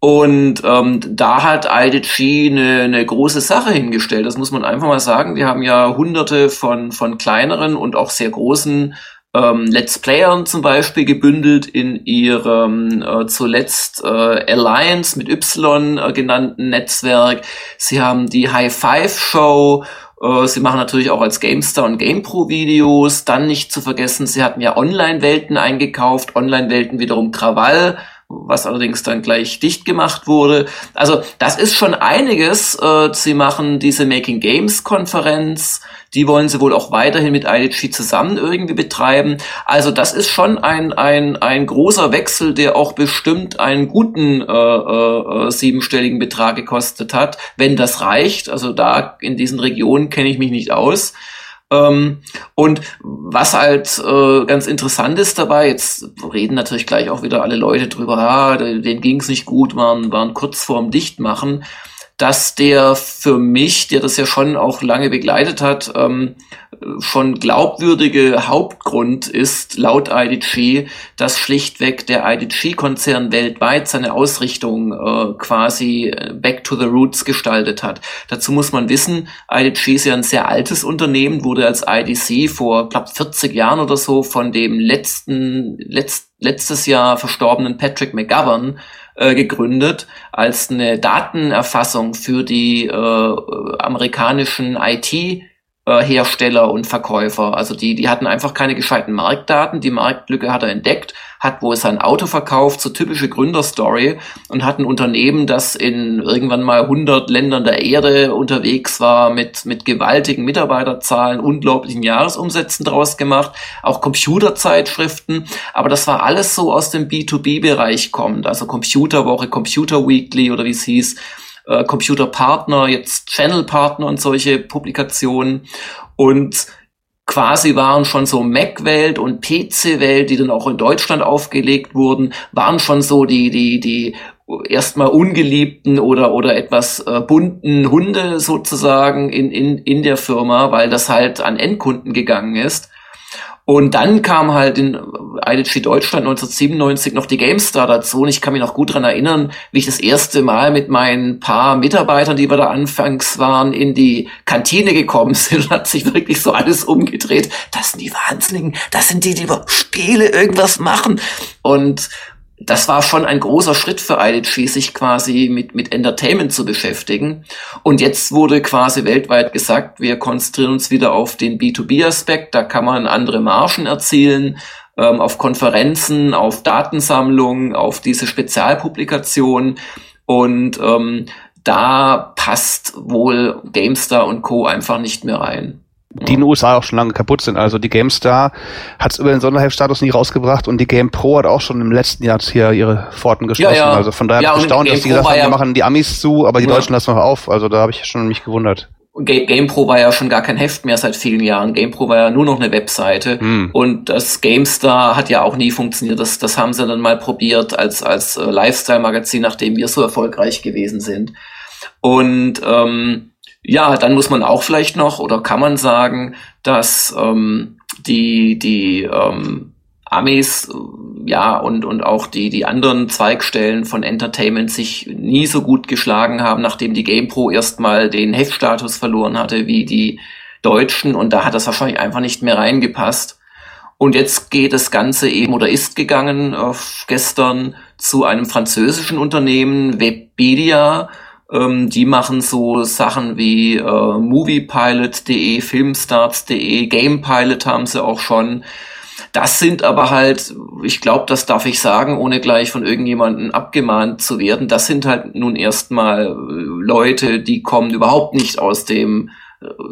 Und ähm, da hat IDG eine, eine große Sache hingestellt. Das muss man einfach mal sagen. Wir haben ja hunderte von, von kleineren und auch sehr großen ähm, Let's Playern zum Beispiel gebündelt in ihrem äh, zuletzt äh, Alliance mit Y äh, genannten Netzwerk. Sie haben die High Five Show. Äh, sie machen natürlich auch als GameStar und GamePro Videos. Dann nicht zu vergessen, sie hatten ja Online-Welten eingekauft. Online-Welten wiederum Krawall was allerdings dann gleich dicht gemacht wurde. Also das ist schon einiges. Äh, sie machen diese Making Games Konferenz, die wollen sie wohl auch weiterhin mit IDG zusammen irgendwie betreiben. Also das ist schon ein, ein, ein großer Wechsel, der auch bestimmt einen guten äh, äh, siebenstelligen Betrag gekostet hat, wenn das reicht. Also da in diesen Regionen kenne ich mich nicht aus. Ähm, und was halt äh, ganz interessant ist dabei, jetzt reden natürlich gleich auch wieder alle Leute drüber, ah, denen ging es nicht gut, waren, waren kurz vorm Dichtmachen dass der für mich, der das ja schon auch lange begleitet hat, ähm, schon glaubwürdige Hauptgrund ist, laut IDG, dass schlichtweg der IDG-Konzern weltweit seine Ausrichtung äh, quasi back to the roots gestaltet hat. Dazu muss man wissen, IDG ist ja ein sehr altes Unternehmen, wurde als IDC vor, glaube 40 Jahren oder so von dem letzten, letzt, letztes Jahr verstorbenen Patrick McGovern äh, gegründet als eine Datenerfassung für die äh, amerikanischen IT äh, Hersteller und Verkäufer. Also die, die hatten einfach keine gescheiten Marktdaten. Die Marktlücke hat er entdeckt, hat wohl sein Auto verkauft, so typische Gründerstory und hat ein Unternehmen, das in irgendwann mal 100 Ländern der Erde unterwegs war, mit, mit gewaltigen Mitarbeiterzahlen, unglaublichen Jahresumsätzen draus gemacht, auch Computerzeitschriften. Aber das war alles so aus dem B2B-Bereich kommt, also Computerwoche, Computer Weekly oder wie es hieß äh, Computerpartner, jetzt Channel-Partner und solche Publikationen. Und quasi waren schon so Mac-Welt und PC-Welt, die dann auch in Deutschland aufgelegt wurden, waren schon so die, die, die erstmal ungeliebten oder, oder etwas äh, bunten Hunde sozusagen in, in, in der Firma, weil das halt an Endkunden gegangen ist. Und dann kam halt in IDG Deutschland 1997 noch die GameStar dazu. Und ich kann mich noch gut dran erinnern, wie ich das erste Mal mit meinen paar Mitarbeitern, die wir da anfangs waren, in die Kantine gekommen sind. Hat sich wirklich so alles umgedreht. Das sind die Wahnsinnigen. Das sind die, die über Spiele irgendwas machen. Und das war schon ein großer Schritt für IDG, sich quasi mit, mit Entertainment zu beschäftigen. Und jetzt wurde quasi weltweit gesagt, wir konzentrieren uns wieder auf den B2B-Aspekt, da kann man andere Margen erzielen, ähm, auf Konferenzen, auf Datensammlungen, auf diese Spezialpublikationen. Und ähm, da passt wohl GameStar und Co. einfach nicht mehr rein die in den USA auch schon lange kaputt sind. Also die GameStar hat es über den Sonderheftstatus nie rausgebracht und die Game Pro hat auch schon im letzten Jahr hier ihre Pforten geschlossen. Ja, ja. Also von daher ja, bin ich erstaunt, dass die gesagt haben, wir machen die Amis zu, aber die Deutschen lassen noch auf. Also da habe ich schon mich gewundert. GamePro war ja schon gar kein Heft mehr seit vielen Jahren. GamePro war ja nur noch eine Webseite. Hm. Und das GameStar hat ja auch nie funktioniert. Das, das haben sie dann mal probiert als, als äh, Lifestyle-Magazin, nachdem wir so erfolgreich gewesen sind. Und ähm, ja, dann muss man auch vielleicht noch oder kann man sagen, dass ähm, die, die ähm, Amis, ja, und, und auch die, die anderen Zweigstellen von Entertainment sich nie so gut geschlagen haben, nachdem die GamePro erstmal den Heftstatus verloren hatte wie die Deutschen und da hat das wahrscheinlich einfach nicht mehr reingepasst. Und jetzt geht das Ganze eben oder ist gegangen äh, gestern zu einem französischen Unternehmen, Webedia. Ähm, die machen so Sachen wie äh, Moviepilot.de, Filmstarts.de, Gamepilot haben sie auch schon. Das sind aber halt, ich glaube, das darf ich sagen, ohne gleich von irgendjemandem abgemahnt zu werden, das sind halt nun erstmal äh, Leute, die kommen überhaupt nicht aus dem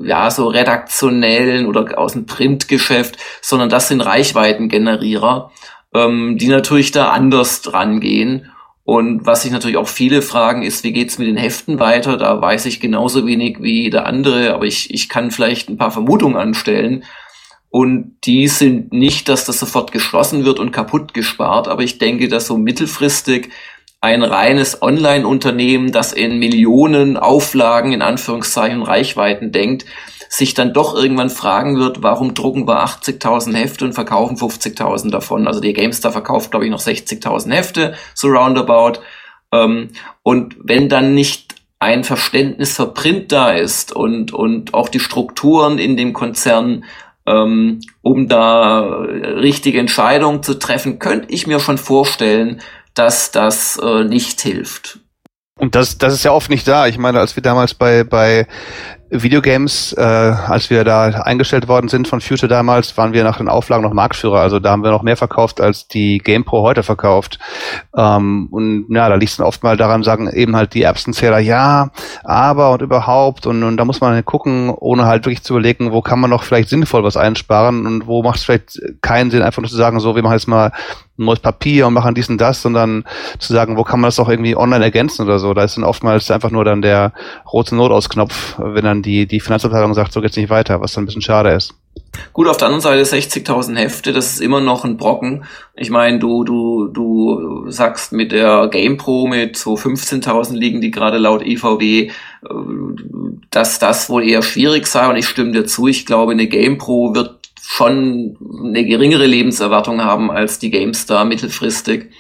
ja, so redaktionellen oder aus dem Printgeschäft, sondern das sind Reichweitengenerierer, ähm, die natürlich da anders dran gehen. Und was sich natürlich auch viele fragen, ist, wie geht's mit den Heften weiter? Da weiß ich genauso wenig wie der andere, aber ich, ich kann vielleicht ein paar Vermutungen anstellen. Und die sind nicht, dass das sofort geschlossen wird und kaputt gespart, aber ich denke, dass so mittelfristig ein reines Online-Unternehmen, das in Millionen Auflagen, in Anführungszeichen Reichweiten denkt, sich dann doch irgendwann fragen wird, warum drucken wir 80.000 Hefte und verkaufen 50.000 davon. Also die GameStar verkauft, glaube ich, noch 60.000 Hefte, so roundabout. Ähm, und wenn dann nicht ein Verständnis für Print da ist und, und auch die Strukturen in dem Konzern, ähm, um da richtige Entscheidungen zu treffen, könnte ich mir schon vorstellen, dass das äh, nicht hilft. Und das, das ist ja oft nicht da. Ich meine, als wir damals bei, bei Videogames, äh, als wir da eingestellt worden sind von Future damals, waren wir nach den Auflagen noch Marktführer. Also da haben wir noch mehr verkauft, als die GamePro heute verkauft. Ähm, und ja, da liegt es dann oft mal daran, sagen eben halt die Erbsenzähler, ja, aber und überhaupt. Und, und da muss man gucken, ohne halt wirklich zu überlegen, wo kann man noch vielleicht sinnvoll was einsparen und wo macht es vielleicht keinen Sinn, einfach nur zu sagen, so, wir machen jetzt mal ein neues Papier und machen dies und das, sondern zu sagen, wo kann man das auch irgendwie online ergänzen oder so. Da ist dann oftmals einfach nur dann der rote Notausknopf, wenn dann die, die Finanzabteilung sagt, so geht's nicht weiter, was dann ein bisschen schade ist. Gut, auf der anderen Seite 60.000 Hefte, das ist immer noch ein Brocken. Ich meine, du, du, du sagst mit der GamePro mit so 15.000 liegen die gerade laut IVW, äh, dass das wohl eher schwierig sei und ich stimme dir zu. Ich glaube, eine GamePro wird schon eine geringere Lebenserwartung haben als die GameStar mittelfristig.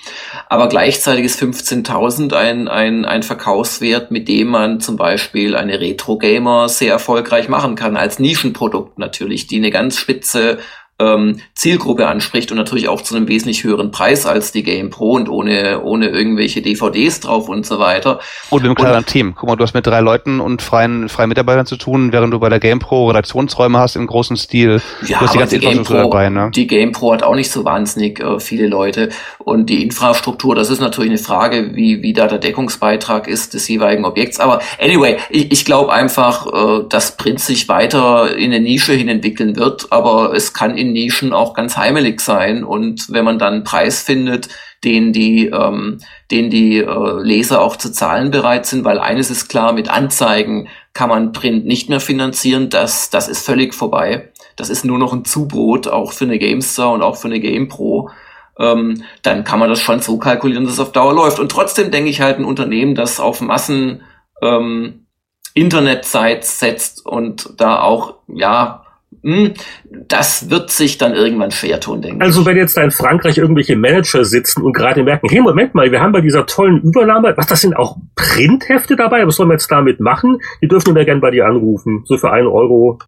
Aber gleichzeitig ist 15.000 ein, ein, ein Verkaufswert, mit dem man zum Beispiel eine Retro-Gamer sehr erfolgreich machen kann, als Nischenprodukt natürlich, die eine ganz spitze ähm, Zielgruppe anspricht und natürlich auch zu einem wesentlich höheren Preis als die Game Pro und ohne, ohne irgendwelche DVDs drauf und so weiter. Und mit einem kleinen Team. Guck mal, du hast mit drei Leuten und freien, freien Mitarbeitern zu tun, während du bei der Game Pro Redaktionsräume hast im großen Stil. Ja, du hast die ganze die Infrastruktur Pro, dabei, ne? Die Game Pro hat auch nicht so wahnsinnig äh, viele Leute. Und die Infrastruktur, das ist natürlich eine Frage, wie, wie da der Deckungsbeitrag ist des jeweiligen Objekts. Aber anyway, ich, ich glaube einfach, äh, dass Print sich weiter in eine Nische hin entwickeln wird, aber es kann in Nischen auch ganz heimelig sein. Und wenn man dann einen Preis findet, den die, ähm, den die äh, Leser auch zu zahlen bereit sind, weil eines ist klar, mit Anzeigen kann man Print nicht mehr finanzieren, das, das ist völlig vorbei. Das ist nur noch ein Zubrot, auch für eine GameStar und auch für eine GamePro. Ähm, dann kann man das schon so kalkulieren, dass es auf Dauer läuft. Und trotzdem denke ich halt, ein Unternehmen, das auf Massen ähm, Internet-Sites setzt und da auch, ja, das wird sich dann irgendwann schwer tun, denke also, ich. Also wenn jetzt da in Frankreich irgendwelche Manager sitzen und gerade merken, hey, Moment mal, wir haben bei dieser tollen Übernahme, was, das sind auch Printhefte dabei? Was sollen wir jetzt damit machen? Die dürfen wir gerne bei dir anrufen, so für einen Euro.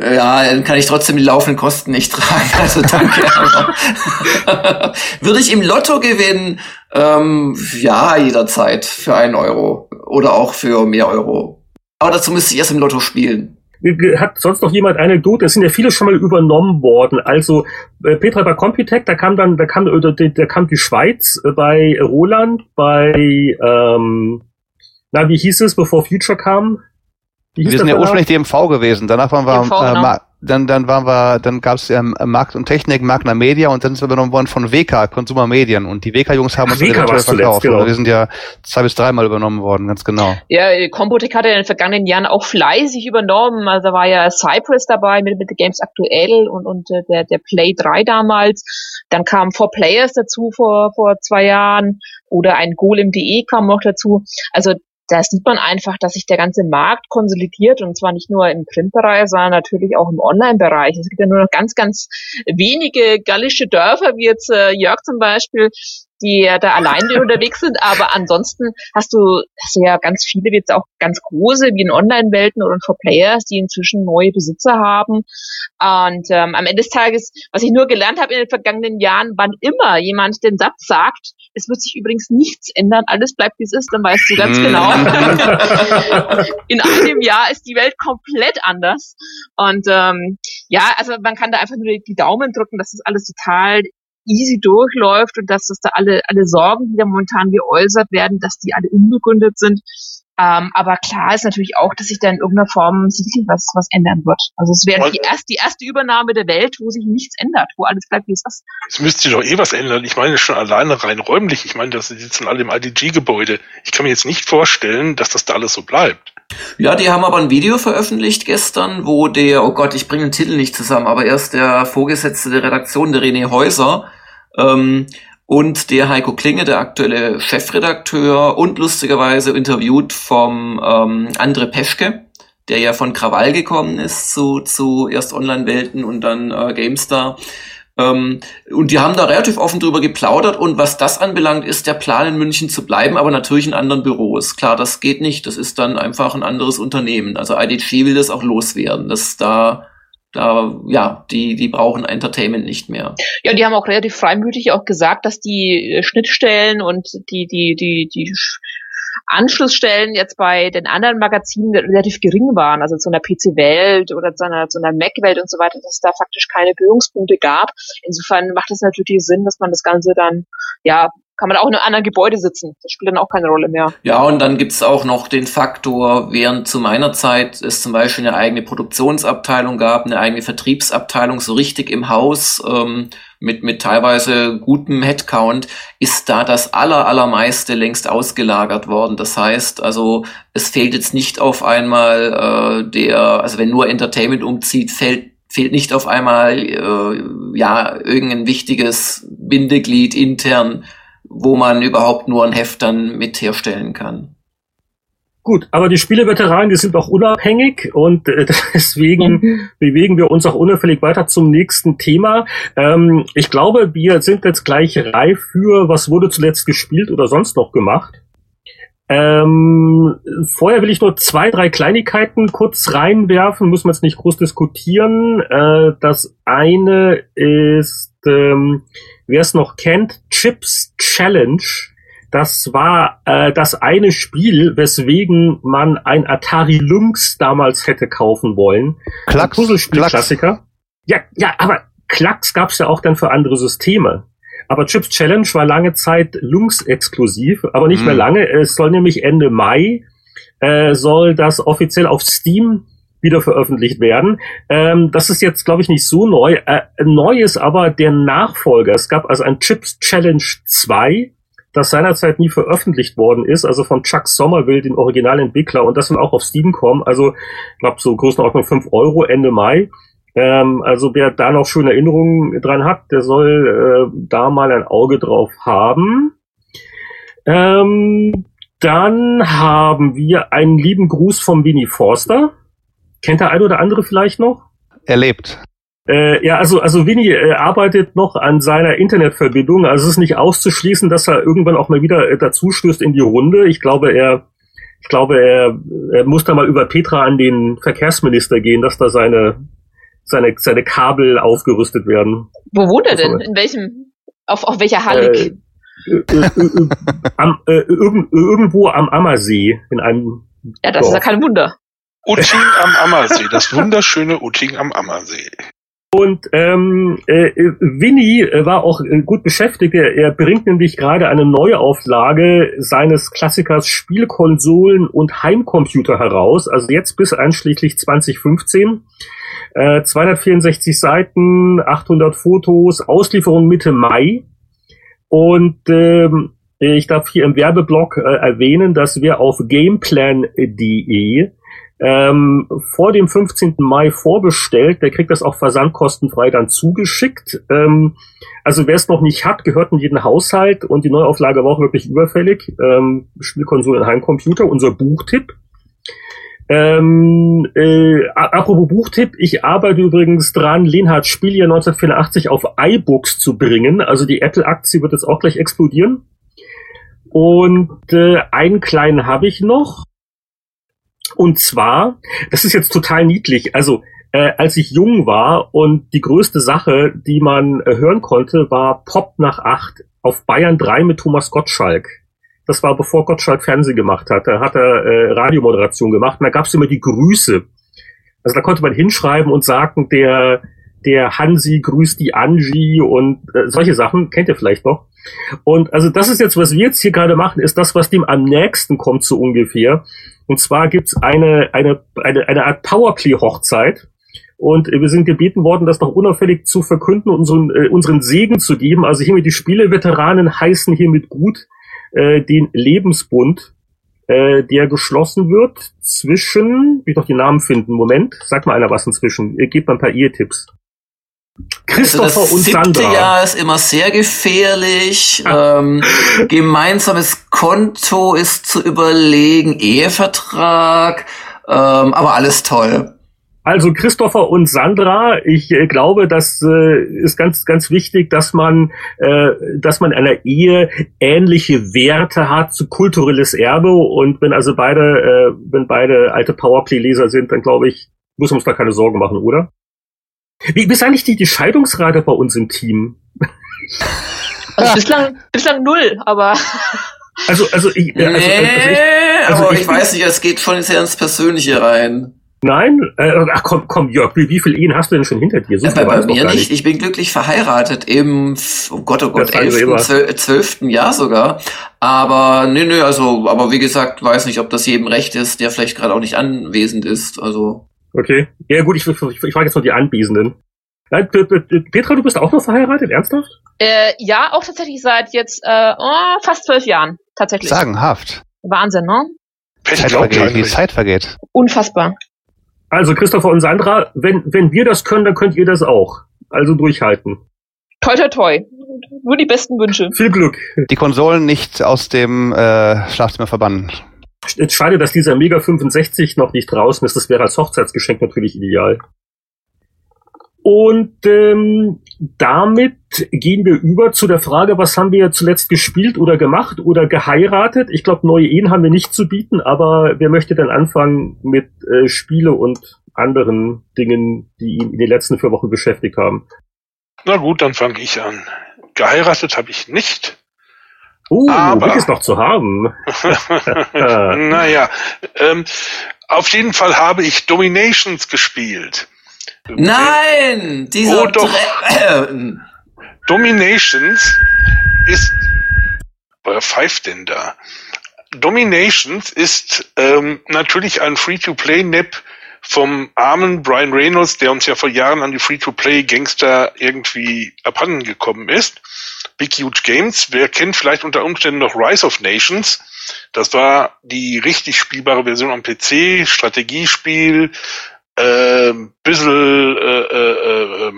Ja, dann kann ich trotzdem die laufenden Kosten nicht tragen. Also danke. Würde ich im Lotto gewinnen? Ähm, ja, jederzeit für einen Euro oder auch für mehr Euro. Aber dazu müsste ich erst im Lotto spielen. Hat sonst noch jemand eine Anekdote? Es sind ja viele schon mal übernommen worden. Also äh, Petra bei Computec, da kam dann, da kam, oder, da kam die Schweiz äh, bei Roland, bei ähm, na, wie hieß es, bevor Future kam? Wir sind ja ursprünglich DMV gewesen. Danach waren wir DMV, äh, genau dann, dann waren wir, dann gab es ähm, Markt und Technik, Magna Media und dann ist wir übernommen worden von WK, Consumer Medien. Und die WK-Jungs haben uns WK eventuell verkauft. Genau. Also wir sind ja zwei bis dreimal übernommen worden, ganz genau. Ja, Compotech hat ja in den vergangenen Jahren auch fleißig übernommen. Also da war ja Cypress dabei mit, mit Games aktuell und, und äh, der, der Play 3 damals. Dann kam Four Players dazu vor, vor zwei Jahren oder ein Golem.de kam noch dazu. Also da sieht man einfach, dass sich der ganze Markt konsolidiert und zwar nicht nur im Printbereich, sondern natürlich auch im Online-Bereich. Es gibt ja nur noch ganz, ganz wenige gallische Dörfer, wie jetzt äh, Jörg zum Beispiel, die da alleine unterwegs sind, aber ansonsten hast du, hast du ja ganz viele, jetzt auch ganz große, wie in Online-Welten oder for Players, die inzwischen neue Besitzer haben. Und ähm, am Ende des Tages, was ich nur gelernt habe in den vergangenen Jahren, wann immer jemand den Satz sagt, es wird sich übrigens nichts ändern, alles bleibt wie es ist, dann weißt du ganz genau, in einem Jahr ist die Welt komplett anders. Und ähm, ja, also man kann da einfach nur die Daumen drücken, dass das alles total easy durchläuft und dass das da alle, alle Sorgen, die da momentan geäußert werden, dass die alle unbegründet sind. Ähm, aber klar ist natürlich auch, dass sich da in irgendeiner Form sicherlich was, was ändern wird. Also es wäre die, erst, die erste Übernahme der Welt, wo sich nichts ändert, wo alles bleibt, wie es ist. Es müsste sich doch eh was ändern. Ich meine schon alleine rein räumlich. Ich meine, das sitzen alle im IDG-Gebäude. Ich kann mir jetzt nicht vorstellen, dass das da alles so bleibt. Ja, die haben aber ein Video veröffentlicht gestern, wo der, oh Gott, ich bringe den Titel nicht zusammen, aber erst der Vorgesetzte der Redaktion, der René Häuser, ähm, und der Heiko Klinge, der aktuelle Chefredakteur und lustigerweise interviewt vom ähm, Andre Peschke, der ja von Krawall gekommen ist zu, zu erst Online-Welten und dann äh, GameStar. Ähm, und die haben da relativ offen drüber geplaudert und was das anbelangt, ist der Plan in München zu bleiben, aber natürlich in anderen Büros. Klar, das geht nicht, das ist dann einfach ein anderes Unternehmen. Also IDG will das auch loswerden, dass da da, ja, die, die brauchen Entertainment nicht mehr. Ja, die haben auch relativ freimütig auch gesagt, dass die äh, Schnittstellen und die, die, die, die Anschlussstellen jetzt bei den anderen Magazinen relativ gering waren, also zu einer PC-Welt oder zu einer, zu einer Mac-Welt und so weiter, dass es da faktisch keine Berührungspunkte gab. Insofern macht es natürlich Sinn, dass man das Ganze dann ja kann man auch in einem anderen Gebäude sitzen. Das spielt dann auch keine Rolle mehr. Ja, und dann gibt's auch noch den Faktor, während zu meiner Zeit es zum Beispiel eine eigene Produktionsabteilung gab, eine eigene Vertriebsabteilung, so richtig im Haus, ähm, mit, mit teilweise gutem Headcount, ist da das aller, allermeiste längst ausgelagert worden. Das heißt, also es fehlt jetzt nicht auf einmal äh, der, also wenn nur Entertainment umzieht, fällt fehlt nicht auf einmal äh, ja irgendein wichtiges Bindeglied intern, wo man überhaupt nur ein Heft dann mit herstellen kann. Gut, aber die Spieleveteranen, die sind auch unabhängig und äh, deswegen bewegen wir uns auch unauffällig weiter zum nächsten Thema. Ähm, ich glaube, wir sind jetzt gleich reif für, was wurde zuletzt gespielt oder sonst noch gemacht. Ähm, vorher will ich nur zwei, drei Kleinigkeiten kurz reinwerfen, muss man jetzt nicht groß diskutieren. Äh, das eine ist, ähm, wer es noch kennt, Chips Challenge. Das war äh, das eine Spiel, weswegen man ein Atari Lynx damals hätte kaufen wollen. Klacks, Puzzlespiel-Klassiker. Ja, ja, aber Klacks gab's ja auch dann für andere Systeme. Aber Chips Challenge war lange Zeit Lynx exklusiv, aber nicht mhm. mehr lange. Es soll nämlich Ende Mai äh, soll das offiziell auf Steam wieder veröffentlicht werden. Ähm, das ist jetzt, glaube ich, nicht so neu. Äh, neu ist aber der Nachfolger. Es gab also ein Chips Challenge 2, das seinerzeit nie veröffentlicht worden ist, also von Chuck Somerville, den Originalentwickler, und das will auch auf Steam kommen. Also, ich glaube, so Größenordnung 5 Euro Ende Mai. Ähm, also wer da noch schöne Erinnerungen dran hat, der soll äh, da mal ein Auge drauf haben. Ähm, dann haben wir einen lieben Gruß vom Winnie Forster. Kennt der eine oder andere vielleicht noch? Er lebt. Äh, ja, also, also Winnie äh, arbeitet noch an seiner Internetverbindung. Also es ist nicht auszuschließen, dass er irgendwann auch mal wieder äh, dazu stößt in die Runde. Ich glaube, er, ich glaube, er, er muss da mal über Petra an den Verkehrsminister gehen, dass da seine, seine, seine Kabel aufgerüstet werden. Wo wohnt er denn? In welchem? Auf, auf welcher Halle? Äh, äh, äh, am, äh, irgend, irgendwo am Ammersee in einem. Ja, das Dorf. ist ja kein Wunder. Utting am Ammersee, das wunderschöne Utting am Ammersee. Und ähm, äh, Winnie äh, war auch äh, gut beschäftigt. Er, er bringt nämlich gerade eine Neuauflage seines Klassikers Spielkonsolen und Heimcomputer heraus. Also jetzt bis einschließlich 2015. Äh, 264 Seiten, 800 Fotos, Auslieferung Mitte Mai. Und ähm, ich darf hier im Werbeblock äh, erwähnen, dass wir auf gameplan.de ähm, vor dem 15. Mai vorbestellt. Der kriegt das auch versandkostenfrei dann zugeschickt. Ähm, also wer es noch nicht hat, gehört in jeden Haushalt und die Neuauflage war auch wirklich überfällig. Ähm, Spielkonsole und Heimcomputer, unser Buchtipp. Ähm, äh, apropos Buchtipp, ich arbeite übrigens dran, Lenhards Spieljahr 1984 auf iBooks zu bringen. Also die Apple-Aktie wird jetzt auch gleich explodieren. Und äh, einen kleinen habe ich noch. Und zwar, das ist jetzt total niedlich. Also äh, als ich jung war und die größte Sache, die man äh, hören konnte, war Pop nach acht auf Bayern 3 mit Thomas Gottschalk. Das war bevor Gottschalk Fernsehen gemacht hat. Da hat er äh, Radiomoderation gemacht und da gab es immer die Grüße. Also da konnte man hinschreiben und sagen, der, der Hansi grüßt die Angie und äh, solche Sachen, kennt ihr vielleicht noch. Und also das ist jetzt, was wir jetzt hier gerade machen, ist das, was dem am nächsten kommt, so ungefähr. Und zwar gibt's eine, eine, eine, eine Art Powerplay-Hochzeit. Und wir sind gebeten worden, das noch unauffällig zu verkünden, unseren, äh, unseren Segen zu geben. Also hiermit die Spieleveteranen heißen hiermit gut äh, den Lebensbund, äh, der geschlossen wird zwischen, wie ich doch die Namen finden, Moment, sag mal einer was inzwischen, ihr gebt mal ein paar Ehetipps. Christopher also das und siebte Sandra. Jahr ist immer sehr gefährlich. ähm, gemeinsames Konto ist zu überlegen, Ehevertrag, ähm, aber alles toll. Also Christopher und Sandra, ich äh, glaube, das äh, ist ganz, ganz wichtig, dass man, äh, dass man einer Ehe ähnliche Werte hat zu kulturelles Erbe. Und wenn also beide, äh, wenn beide alte Powerplay-Leser sind, dann glaube ich, muss man uns da keine Sorgen machen, oder? Wie, wie ist eigentlich die, die Scheidungsrate bei uns im Team? Also bislang, bislang null, aber. Also, also ich, nee, also, also ich, also aber ich, ich weiß nicht, es geht schon sehr ins Persönliche rein. Nein? Äh, ach komm, komm, Jörg, wie, wie viele Ehen hast du denn schon hinter dir? So ja, bei, bei mir nicht. nicht. Ich bin glücklich verheiratet im, oh Gott, oh Gott, elften, zwölften Jahr sogar. Aber nee, nee, also, aber wie gesagt, weiß nicht, ob das jedem recht ist, der vielleicht gerade auch nicht anwesend ist. Also. Okay. Ja gut, ich, ich, ich frage jetzt noch die Anwesenden. Petra, du bist auch noch verheiratet, ernsthaft? Äh, ja, auch tatsächlich seit jetzt äh, oh, fast zwölf Jahren, tatsächlich. Sagenhaft. Wahnsinn, ne? Zeit vergeht, wie Zeit vergeht. Unfassbar. Also Christopher und Sandra, wenn, wenn wir das können, dann könnt ihr das auch. Also durchhalten. Toi, toi, toi. Nur die besten Wünsche. Viel Glück. Die Konsolen nicht aus dem äh, Schlafzimmer verbannen. Schade, dass dieser Mega 65 noch nicht draußen ist. Das wäre als Hochzeitsgeschenk natürlich ideal. Und ähm, damit gehen wir über zu der Frage, was haben wir zuletzt gespielt oder gemacht oder geheiratet? Ich glaube, neue Ehen haben wir nicht zu bieten, aber wer möchte dann anfangen mit äh, Spiele und anderen Dingen, die ihn in den letzten vier Wochen beschäftigt haben? Na gut, dann fange ich an. Geheiratet habe ich nicht. Oh, aber ist noch zu haben. naja, ähm, auf jeden Fall habe ich Dominations gespielt. Nein! Dieser oh, doch. Dominations ist. Wer pfeift denn da? Dominations ist ähm, natürlich ein Free-to-Play-Nap vom armen Brian Reynolds, der uns ja vor Jahren an die Free-to-Play-Gangster irgendwie abhanden gekommen ist. Big Huge Games. Wer kennt vielleicht unter Umständen noch Rise of Nations? Das war die richtig spielbare Version am PC, Strategiespiel, äh, bisschen äh, äh, äh,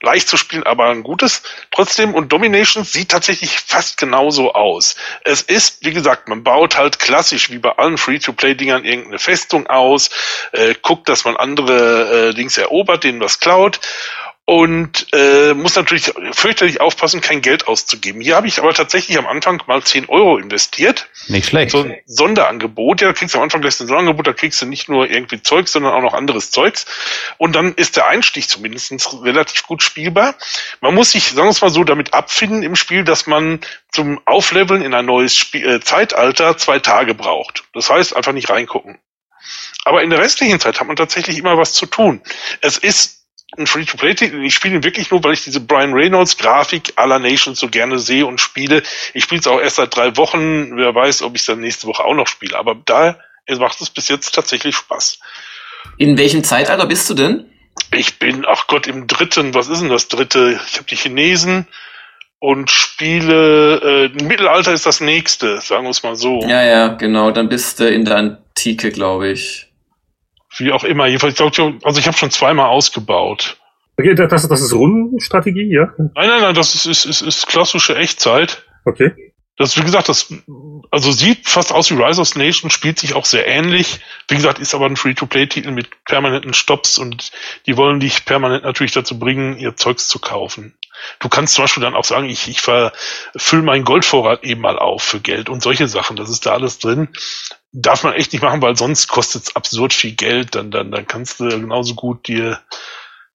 leicht zu spielen, aber ein gutes trotzdem. Und Domination sieht tatsächlich fast genauso aus. Es ist, wie gesagt, man baut halt klassisch wie bei allen Free-to-Play-Dingern irgendeine Festung aus, äh, guckt, dass man andere äh, Dings erobert, denen was klaut und äh, muss natürlich fürchterlich aufpassen, kein Geld auszugeben. Hier habe ich aber tatsächlich am Anfang mal 10 Euro investiert. Nicht schlecht. So ein Sonderangebot. Ja, da kriegst du am Anfang gleich ein Sonderangebot, da kriegst du nicht nur irgendwie Zeugs, sondern auch noch anderes Zeugs. Und dann ist der Einstieg zumindest relativ gut spielbar. Man muss sich, sagen wir es mal so, damit abfinden im Spiel, dass man zum Aufleveln in ein neues Spiel, äh, Zeitalter zwei Tage braucht. Das heißt, einfach nicht reingucken. Aber in der restlichen Zeit hat man tatsächlich immer was zu tun. Es ist ein Free-to-Play-Titel. Ich spiele ihn wirklich nur, weil ich diese Brian Reynolds-Grafik aller Nations so gerne sehe und spiele. Ich spiele es auch erst seit drei Wochen. Wer weiß, ob ich es dann nächste Woche auch noch spiele. Aber da macht es bis jetzt tatsächlich Spaß. In welchem Zeitalter bist du denn? Ich bin, ach Gott, im dritten, was ist denn das dritte? Ich habe die Chinesen und spiele, äh, Mittelalter ist das nächste, sagen wir es mal so. Ja, ja, genau, dann bist du in der Antike, glaube ich. Wie auch immer. Jedenfalls, ich glaube, also ich habe schon zweimal ausgebaut. Okay, das, das ist Rundenstrategie, ja? Nein, nein, nein, das ist, ist, ist, ist klassische Echtzeit. Okay. Das, wie gesagt, das also sieht fast aus wie Rise of Nation, spielt sich auch sehr ähnlich. Wie gesagt, ist aber ein Free-to-Play-Titel mit permanenten Stops und die wollen dich permanent natürlich dazu bringen, ihr Zeugs zu kaufen. Du kannst zum Beispiel dann auch sagen, ich, ich fülle meinen Goldvorrat eben mal auf für Geld und solche Sachen. Das ist da alles drin. Darf man echt nicht machen, weil sonst kostet es absurd viel Geld. Dann, dann, dann kannst du genauso gut dir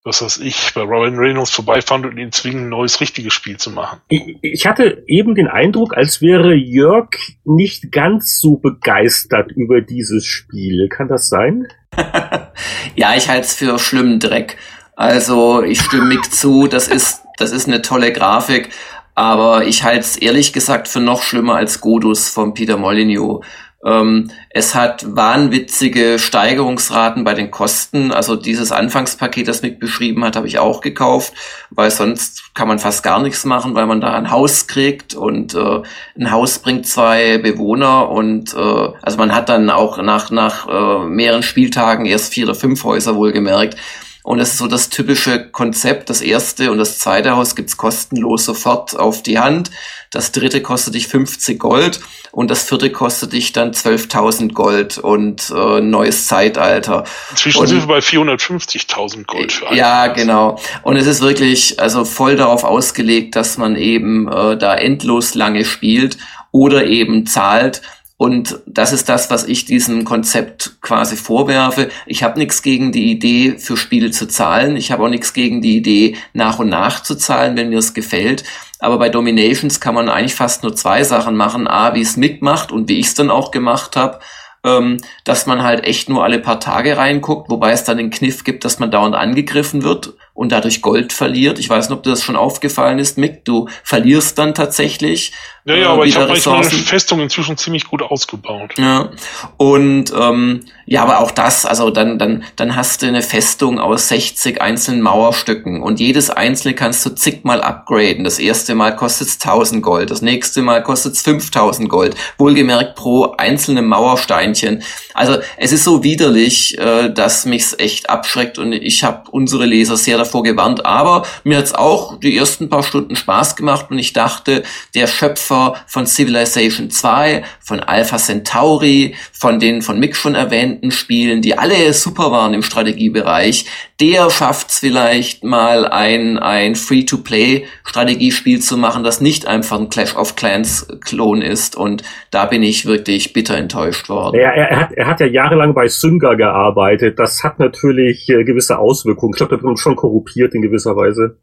was weiß ich, bei Ryan Reynolds vorbeifahren und ihn zwingen, ein neues richtiges Spiel zu machen. Ich hatte eben den Eindruck, als wäre Jörg nicht ganz so begeistert über dieses Spiel. Kann das sein? ja, ich halte es für schlimmen Dreck. Also ich stimme Mick zu, das ist, das ist eine tolle Grafik, aber ich halte es ehrlich gesagt für noch schlimmer als Godus von Peter Molyneux. Ähm, es hat wahnwitzige Steigerungsraten bei den Kosten. Also dieses Anfangspaket, das Mick beschrieben hat, habe ich auch gekauft, weil sonst kann man fast gar nichts machen, weil man da ein Haus kriegt und äh, ein Haus bringt zwei Bewohner und äh, also man hat dann auch nach, nach äh, mehreren Spieltagen erst vier oder fünf Häuser wohlgemerkt. Und es ist so das typische Konzept. Das erste und das zweite Haus gibt's kostenlos sofort auf die Hand. Das dritte kostet dich 50 Gold und das vierte kostet dich dann 12.000 Gold und äh, neues Zeitalter. Inzwischen und, sind wir bei 450.000 Gold für einen. Ja, genau. Und es ist wirklich also voll darauf ausgelegt, dass man eben äh, da endlos lange spielt oder eben zahlt und das ist das, was ich diesem Konzept quasi vorwerfe. Ich habe nichts gegen die Idee, für Spiele zu zahlen. Ich habe auch nichts gegen die Idee, nach und nach zu zahlen, wenn mir es gefällt. Aber bei Dominations kann man eigentlich fast nur zwei Sachen machen. A, wie es mitmacht und wie ich es dann auch gemacht habe ähm, dass man halt echt nur alle paar Tage reinguckt, wobei es dann den Kniff gibt, dass man dauernd angegriffen wird und dadurch Gold verliert. Ich weiß nicht, ob dir das schon aufgefallen ist, Mick. Du verlierst dann tatsächlich. Ja, ja, äh, aber ich habe meine Festung inzwischen ziemlich gut ausgebaut. Ja. Und ähm, ja, aber auch das, also dann, dann, dann hast du eine Festung aus 60 einzelnen Mauerstücken und jedes einzelne kannst du zigmal upgraden. Das erste Mal kostet es 1000 Gold, das nächste Mal kostet es 5000 Gold. Wohlgemerkt pro einzelne Mauersteinchen. Also es ist so widerlich, äh, dass mich's echt abschreckt und ich habe unsere Leser sehr davor gewarnt. Aber mir hat's auch die ersten paar Stunden Spaß gemacht und ich dachte, der Schöpfer von Civilization 2, von Alpha Centauri, von den von Mick schon erwähnten Spielen, die alle super waren im Strategiebereich, der schafft's vielleicht mal ein, ein Free-to-Play-Strategiespiel zu machen, das nicht einfach ein Clash of Clans-Klon ist. Und da bin ich wirklich bitter enttäuscht worden. Er, er, hat, er hat ja jahrelang bei Synga gearbeitet. Das hat natürlich äh, gewisse Auswirkungen. Ich glaube, da wird schon korruptiert in gewisser Weise.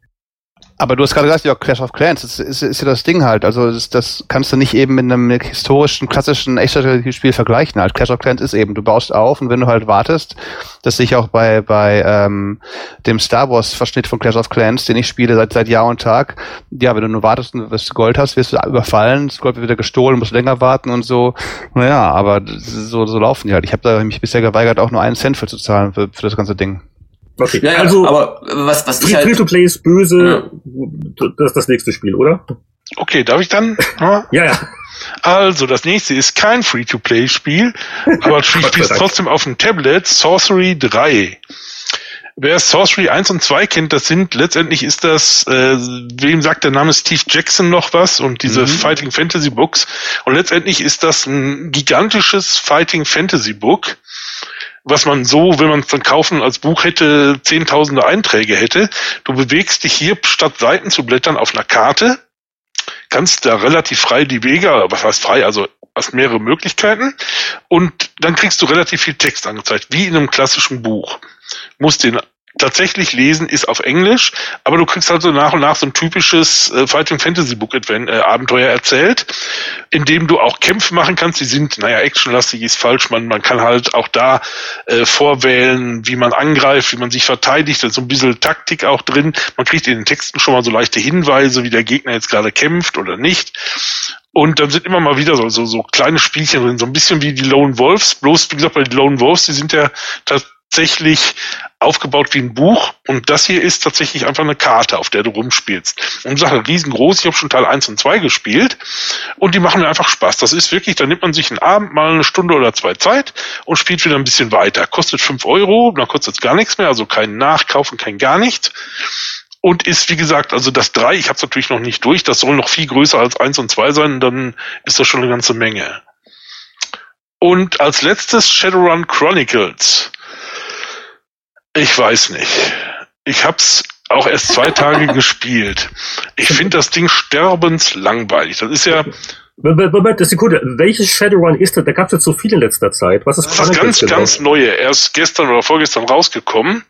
Aber du hast gerade gesagt, ja, Clash of Clans, das ist, ist ja das Ding halt. Also das, das kannst du nicht eben mit einem historischen, klassischen Echtzeitspiel vergleichen. Halt. Clash of Clans ist eben, du baust auf und wenn du halt wartest, dass sich auch bei, bei ähm, dem Star Wars-Verschnitt von Clash of Clans, den ich spiele seit, seit Jahr und Tag, ja, wenn du nur wartest und wirst Gold hast, wirst du überfallen, das Gold wird wieder gestohlen, musst länger warten und so. Naja, aber so, so laufen die halt. Ich habe da mich bisher geweigert, auch nur einen Cent für zu zahlen für, für das ganze Ding. Okay. Ja, ja, also, aber was, was ich halt... Free-to-Play ist böse, ja. das ist das nächste Spiel, oder? Okay, darf ich dann? ja, ja. Also, das nächste ist kein Free-to-Play-Spiel, aber ich spiele trotzdem auf dem Tablet Sorcery 3. Wer Sorcery 1 und 2 kennt, das sind, letztendlich ist das, äh, wem sagt der Name Steve Jackson noch was und diese mhm. Fighting Fantasy Books. Und letztendlich ist das ein gigantisches Fighting Fantasy Book was man so, wenn man es dann kaufen als Buch hätte, zehntausende Einträge hätte. Du bewegst dich hier, statt Seiten zu blättern, auf einer Karte, kannst da relativ frei die Wege, was heißt frei, also hast mehrere Möglichkeiten und dann kriegst du relativ viel Text angezeigt, wie in einem klassischen Buch. Musst den tatsächlich lesen ist auf Englisch, aber du kriegst halt so nach und nach so ein typisches äh, Fighting Fantasy Book Advent, äh, Abenteuer erzählt, in dem du auch Kämpfe machen kannst. Die sind, naja, actionlastig ist falsch. Man, man kann halt auch da äh, vorwählen, wie man angreift, wie man sich verteidigt. Da ist so ein bisschen Taktik auch drin. Man kriegt in den Texten schon mal so leichte Hinweise, wie der Gegner jetzt gerade kämpft oder nicht. Und dann sind immer mal wieder so, so, so kleine Spielchen drin, so ein bisschen wie die Lone Wolves. Bloß, wie gesagt, bei den Lone Wolves, die sind ja tatsächlich aufgebaut wie ein Buch und das hier ist tatsächlich einfach eine Karte, auf der du rumspielst. Und Sache riesengroß, ich habe schon Teil 1 und 2 gespielt und die machen mir einfach Spaß. Das ist wirklich, da nimmt man sich einen Abend mal eine Stunde oder zwei Zeit und spielt wieder ein bisschen weiter. Kostet 5 Euro, dann kostet gar nichts mehr, also kein Nachkaufen, kein gar nichts. Und ist, wie gesagt, also das 3, ich habe es natürlich noch nicht durch, das soll noch viel größer als 1 und 2 sein, dann ist das schon eine ganze Menge. Und als letztes Shadowrun Chronicles. Ich weiß nicht. Ich hab's auch erst zwei Tage gespielt. Ich finde das Ding sterbenslangweilig. Das ist ja. Moment, eine Sekunde. Welches Shadowrun ist das? Da gab es jetzt so viel in letzter Zeit. Was ist das? ist ganz, ganz neue. Erst gestern oder vorgestern rausgekommen.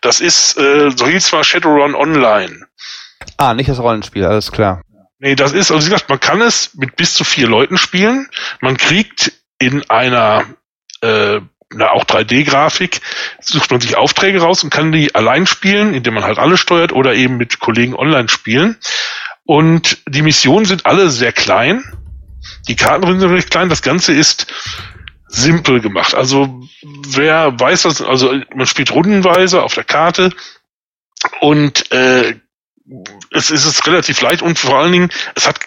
Das ist, äh, so hieß zwar Shadowrun Online. Ah, nicht das Rollenspiel, alles klar. Nee, das ist, also wie gesagt, man kann es mit bis zu vier Leuten spielen. Man kriegt in einer äh, na, auch 3D-Grafik, sucht man sich Aufträge raus und kann die allein spielen, indem man halt alle steuert oder eben mit Kollegen online spielen. Und die Missionen sind alle sehr klein. Die Karten sind recht klein. Das Ganze ist simpel gemacht. Also wer weiß das, also man spielt rundenweise auf der Karte und äh, es ist relativ leicht und vor allen Dingen, es hat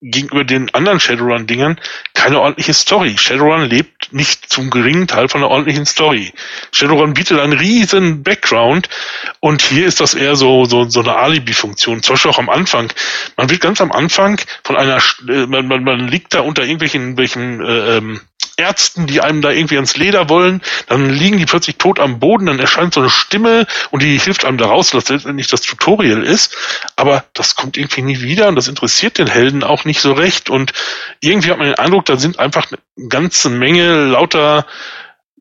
gegenüber den anderen Shadowrun-Dingern keine ordentliche Story. Shadowrun lebt nicht zum geringen Teil von einer ordentlichen Story. Shadowrun bietet einen riesen Background und hier ist das eher so, so, so eine Alibi-Funktion. Zum Beispiel auch am Anfang. Man wird ganz am Anfang von einer, äh, man, man, man liegt da unter irgendwelchen welchen, äh, ähm, Ärzten, die einem da irgendwie ans Leder wollen, dann liegen die plötzlich tot am Boden, dann erscheint so eine Stimme und die hilft einem da raus, dass das letztendlich das Tutorial ist. Aber das kommt irgendwie nie wieder und das interessiert den Helden auch nicht so recht. Und irgendwie hat man den Eindruck, da sind einfach eine ganze Menge lauter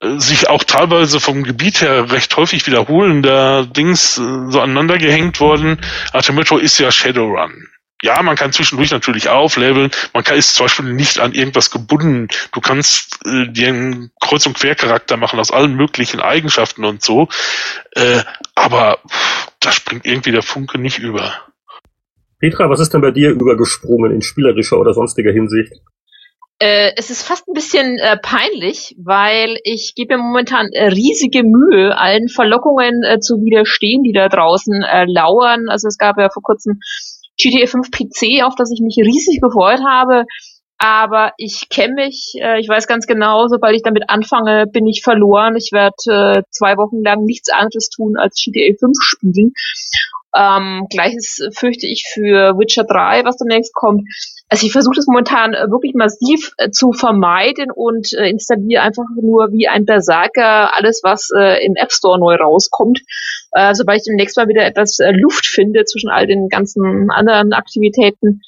äh, sich auch teilweise vom Gebiet her recht häufig wiederholender Dings äh, so aneinander gehängt worden. Artemetro ist ja Shadowrun ja, man kann zwischendurch natürlich aufleveln. Man kann, ist zum Beispiel nicht an irgendwas gebunden. Du kannst äh, dir einen Kreuz- und Quercharakter machen aus allen möglichen Eigenschaften und so. Äh, aber pff, da springt irgendwie der Funke nicht über. Petra, was ist denn bei dir übergesprungen in spielerischer oder sonstiger Hinsicht? Äh, es ist fast ein bisschen äh, peinlich, weil ich gebe mir momentan äh, riesige Mühe, allen Verlockungen äh, zu widerstehen, die da draußen äh, lauern. Also es gab ja vor kurzem GTA 5 PC, auf das ich mich riesig gefreut habe. Aber ich kenne mich, äh, ich weiß ganz genau, sobald ich damit anfange, bin ich verloren. Ich werde äh, zwei Wochen lang nichts anderes tun als GTA 5 spielen. Ähm, Gleiches fürchte ich für Witcher 3, was demnächst kommt. Also ich versuche das momentan äh, wirklich massiv äh, zu vermeiden und äh, installiere einfach nur wie ein Berserker alles, was äh, im App Store neu rauskommt. Äh, sobald ich demnächst mal wieder etwas äh, Luft finde zwischen all den ganzen anderen Aktivitäten,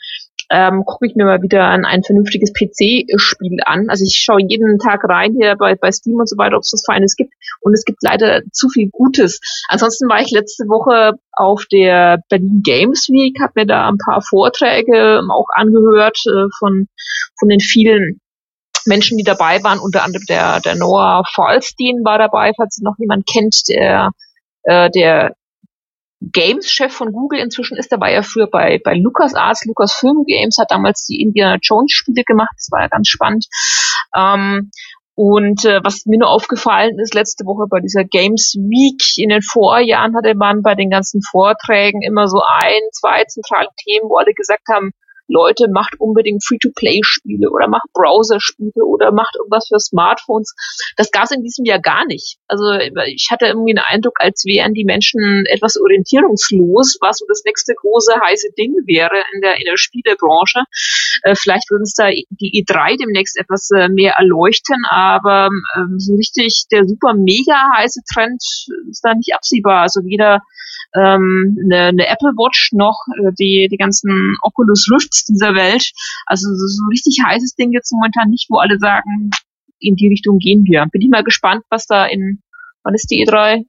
ähm, gucke ich mir mal wieder ein, ein vernünftiges PC-Spiel an. Also ich schaue jeden Tag rein hier bei, bei Steam und so weiter, ob es was Feines gibt. Und es gibt leider zu viel Gutes. Ansonsten war ich letzte Woche auf der Berlin Games Week, habe mir da ein paar Vorträge auch angehört äh, von, von den vielen Menschen, die dabei waren, unter anderem der, der Noah Falstein war dabei, falls noch jemand kennt, der, äh, der Games-Chef von Google inzwischen ist. Da war er früher bei, bei LucasArts, Lucasfilm Games, hat damals die Indiana Jones Spiele gemacht. Das war ja ganz spannend. Ähm, und äh, was mir nur aufgefallen ist, letzte Woche bei dieser Games Week in den Vorjahren hatte man bei den ganzen Vorträgen immer so ein, zwei zentrale Themen, wo alle gesagt haben, Leute, macht unbedingt Free-to-Play-Spiele oder macht Browser-Spiele oder macht irgendwas für Smartphones. Das gab es in diesem Jahr gar nicht. Also ich hatte irgendwie den Eindruck, als wären die Menschen etwas orientierungslos, was so das nächste große heiße Ding wäre in der, in der Spielebranche. Äh, vielleicht würden es da die E3 demnächst etwas äh, mehr erleuchten, aber ähm, so richtig der super mega heiße Trend ist da nicht absehbar. Also weder ähm, eine, eine Apple Watch noch äh, die, die ganzen Oculus Rifts dieser Welt. Also so, so richtig heißes Ding jetzt momentan nicht, wo alle sagen, in die Richtung gehen wir. Bin ich mal gespannt, was da in, wann ist die E3?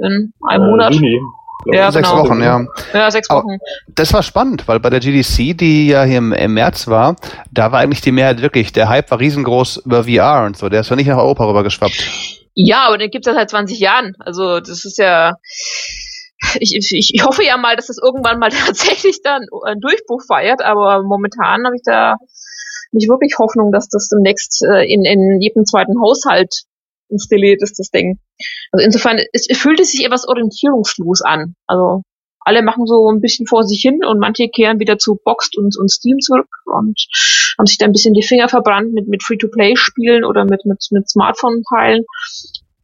In einem äh, Monat? Juni. Ja, sechs genau. Wochen, ja. Ja, sechs Wochen. Aber das war spannend, weil bei der GDC, die ja hier im, im, März war, da war eigentlich die Mehrheit wirklich, der Hype war riesengroß über VR und so. Der ist ja nicht nach Europa rübergeschwappt. Ja, aber den gibt's ja seit 20 Jahren. Also das ist ja, ich, ich, ich hoffe ja mal, dass das irgendwann mal tatsächlich dann einen Durchbruch feiert, aber momentan habe ich da nicht wirklich Hoffnung, dass das demnächst äh, in, in jedem zweiten Haushalt installiert ist, das Ding. Also insofern, es, es fühlte sich etwas orientierungslos an. Also alle machen so ein bisschen vor sich hin und manche kehren wieder zu Boxed und, und Steam zurück und haben sich da ein bisschen die Finger verbrannt mit, mit Free-to-Play-Spielen oder mit, mit, mit Smartphone-Teilen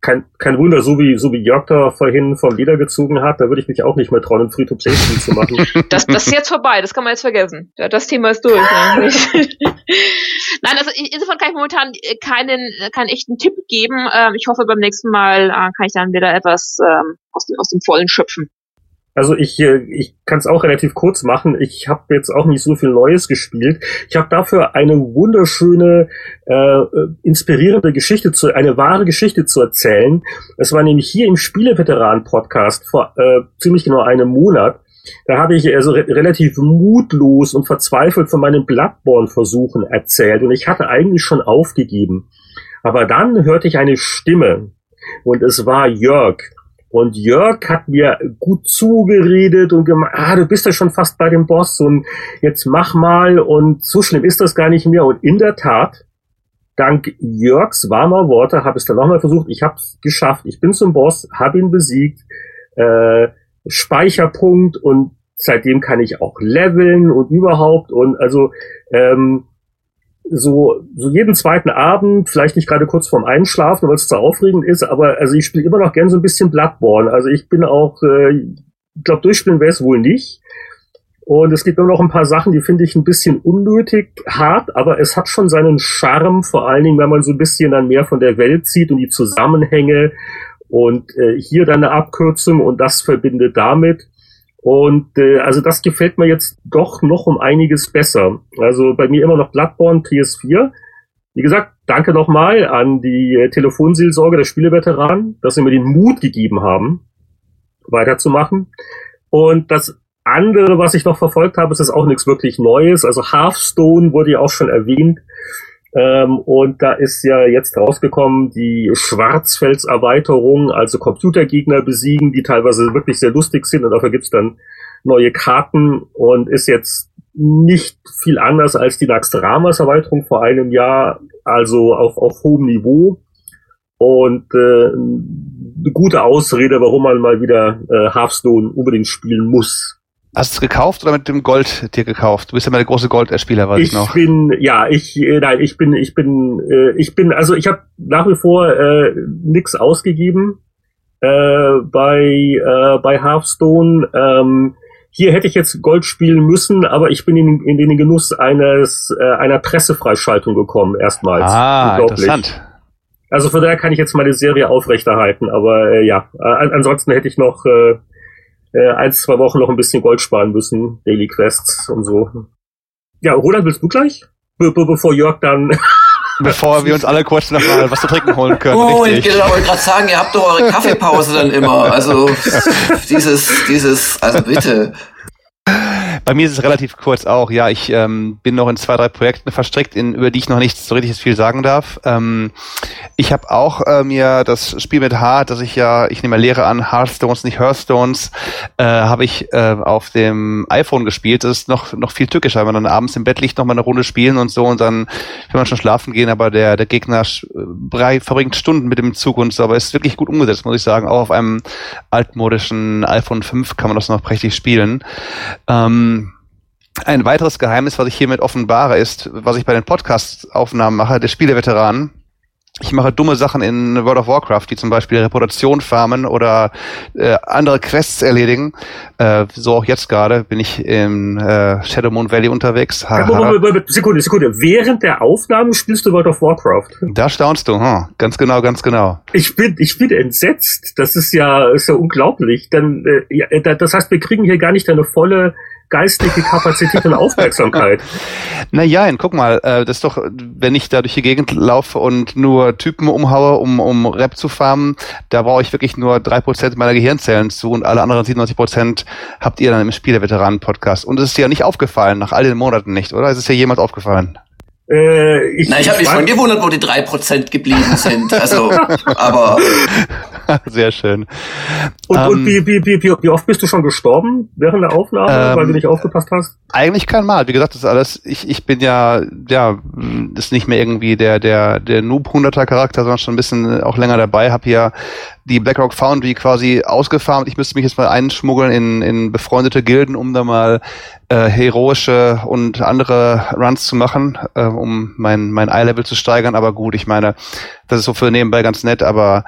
kein, kein Wunder, so wie, so wie Jörg da vorhin vom Leder gezogen hat, da würde ich mich auch nicht mehr trauen, ein Free-to-Play-Spiel zu machen. Das, das ist jetzt vorbei, das kann man jetzt vergessen. Das Thema ist durch. Ne? Nein, also insofern kann ich momentan keinen, keinen echten Tipp geben. Ähm, ich hoffe, beim nächsten Mal äh, kann ich dann wieder etwas ähm, aus, dem, aus dem Vollen schöpfen. Also ich, äh, ich kann es auch relativ kurz machen. Ich habe jetzt auch nicht so viel Neues gespielt. Ich habe dafür eine wunderschöne, äh, inspirierende Geschichte zu, eine wahre Geschichte zu erzählen. Es war nämlich hier im Spieleveteran-Podcast vor äh, ziemlich genau einem Monat. Da habe ich also re relativ mutlos und verzweifelt von meinen Bloodborne-Versuchen erzählt und ich hatte eigentlich schon aufgegeben. Aber dann hörte ich eine Stimme und es war Jörg. Und Jörg hat mir gut zugeredet und gemacht, ah, du bist ja schon fast bei dem Boss und jetzt mach mal und so schlimm ist das gar nicht mehr. Und in der Tat, dank Jörgs warmer Worte habe ich es dann nochmal versucht. Ich habe es geschafft. Ich bin zum Boss, habe ihn besiegt. Äh, Speicherpunkt und seitdem kann ich auch leveln und überhaupt und also ähm, so, so jeden zweiten Abend, vielleicht nicht gerade kurz vorm Einschlafen, weil es zu aufregend ist, aber also ich spiele immer noch gern so ein bisschen Bloodborne. Also ich bin auch, äh, ich glaube, durchspielen wäre es wohl nicht. Und es gibt immer noch ein paar Sachen, die finde ich ein bisschen unnötig hart, aber es hat schon seinen Charme, vor allen Dingen, wenn man so ein bisschen dann mehr von der Welt sieht und die Zusammenhänge und äh, hier dann eine Abkürzung und das verbindet damit. Und äh, also das gefällt mir jetzt doch noch um einiges besser. Also bei mir immer noch Bloodborne PS4. Wie gesagt, danke nochmal an die äh, Telefonseelsorge der Spieleveteranen, dass sie mir den Mut gegeben haben, weiterzumachen. Und das andere, was ich noch verfolgt habe, ist das auch nichts wirklich Neues. Also Hearthstone wurde ja auch schon erwähnt. Ähm, und da ist ja jetzt rausgekommen die Schwarzfels-Erweiterung, also Computergegner besiegen, die teilweise wirklich sehr lustig sind und dafür gibt's dann neue Karten und ist jetzt nicht viel anders als die Naxxramas-Erweiterung vor einem Jahr, also auf, auf hohem Niveau. Und äh, eine gute Ausrede, warum man mal wieder äh, Hearthstone unbedingt spielen muss. Hast du es gekauft oder mit dem Gold dir gekauft? Du bist ja mal der große Goldspieler, weiß ich, ich noch. Ich bin, ja, ich, äh, nein, ich bin, ich bin, äh, ich bin, also ich habe nach wie vor äh, nix ausgegeben äh, bei äh, bei Hearthstone. Ähm, hier hätte ich jetzt Gold spielen müssen, aber ich bin in, in den Genuss eines äh, einer Pressefreischaltung gekommen erstmals. Ah, interessant. Also von daher kann ich jetzt meine Serie aufrechterhalten, aber äh, ja, äh, ansonsten hätte ich noch äh, äh, ein, zwei Wochen noch ein bisschen Gold sparen müssen, Daily Quests und so. Ja, Roland, willst du gleich? Be be bevor Jörg dann bevor wir uns alle kurz noch mal was zu trinken holen können. Oh, richtig. ich wollte gerade sagen, ihr habt doch eure Kaffeepause dann immer. Also dieses, dieses, also bitte. Bei mir ist es relativ kurz auch. Ja, ich ähm, bin noch in zwei, drei Projekten verstrickt, in, über die ich noch nicht so richtig viel sagen darf. Ähm, ich habe auch äh, mir das Spiel mit H, das ich ja, ich nehme mal Lehre an, Hearthstones, nicht Hearthstones, äh, habe ich äh, auf dem iPhone gespielt. Das ist noch, noch viel tückischer, wenn man dann abends im Bett liegt, noch mal eine Runde spielen und so und dann will man schon schlafen gehen, aber der, der Gegner äh, verbringt Stunden mit dem Zug und so. Aber ist wirklich gut umgesetzt, muss ich sagen. Auch auf einem altmodischen iPhone 5 kann man das noch prächtig spielen. Ähm, ein weiteres Geheimnis, was ich hiermit offenbare, ist, was ich bei den Podcast-Aufnahmen mache, der Spieleveteranen ich mache dumme Sachen in World of Warcraft, wie zum Beispiel Reputation farmen oder äh, andere Quests erledigen. Äh, so auch jetzt gerade bin ich im äh, Shadow Moon Valley unterwegs. Ha, ha. Sekunde, Sekunde. Während der Aufnahmen spielst du World of Warcraft? Da staunst du, hm. ganz genau, ganz genau. Ich bin, ich bin entsetzt. Das ist ja, ist ja unglaublich. Dann, äh, ja, das heißt, wir kriegen hier gar nicht eine volle geistige Kapazität und Aufmerksamkeit. Naja, guck mal, äh, das ist doch, wenn ich da durch die Gegend laufe und nur Typen umhaue, um, um Rap zu farmen, da brauche ich wirklich nur drei Prozent meiner Gehirnzellen zu und alle anderen 97 Prozent habt ihr dann im Spieleveteranen-Podcast. Und es ist dir ja nicht aufgefallen, nach all den Monaten nicht, oder? Es ist ja jemand aufgefallen. Äh, ich, Na, ich habe mich schon gewundert, wo die drei Prozent geblieben sind. Also, aber Sehr schön. Und, ähm, und wie, wie, wie, wie oft bist du schon gestorben während der Aufnahme, ähm, weil du nicht aufgepasst hast? Eigentlich kein Mal. Wie gesagt, das ist alles, ich, ich bin ja, ja, ist nicht mehr irgendwie der, der, der Noob-Hunderter Charakter, sondern schon ein bisschen auch länger dabei, Hab hier die BlackRock Foundry quasi ausgefarmt. Ich müsste mich jetzt mal einschmuggeln in, in befreundete Gilden, um da mal äh, heroische und andere Runs zu machen, äh, um mein, mein Eye-Level zu steigern. Aber gut, ich meine, das ist so für nebenbei ganz nett, aber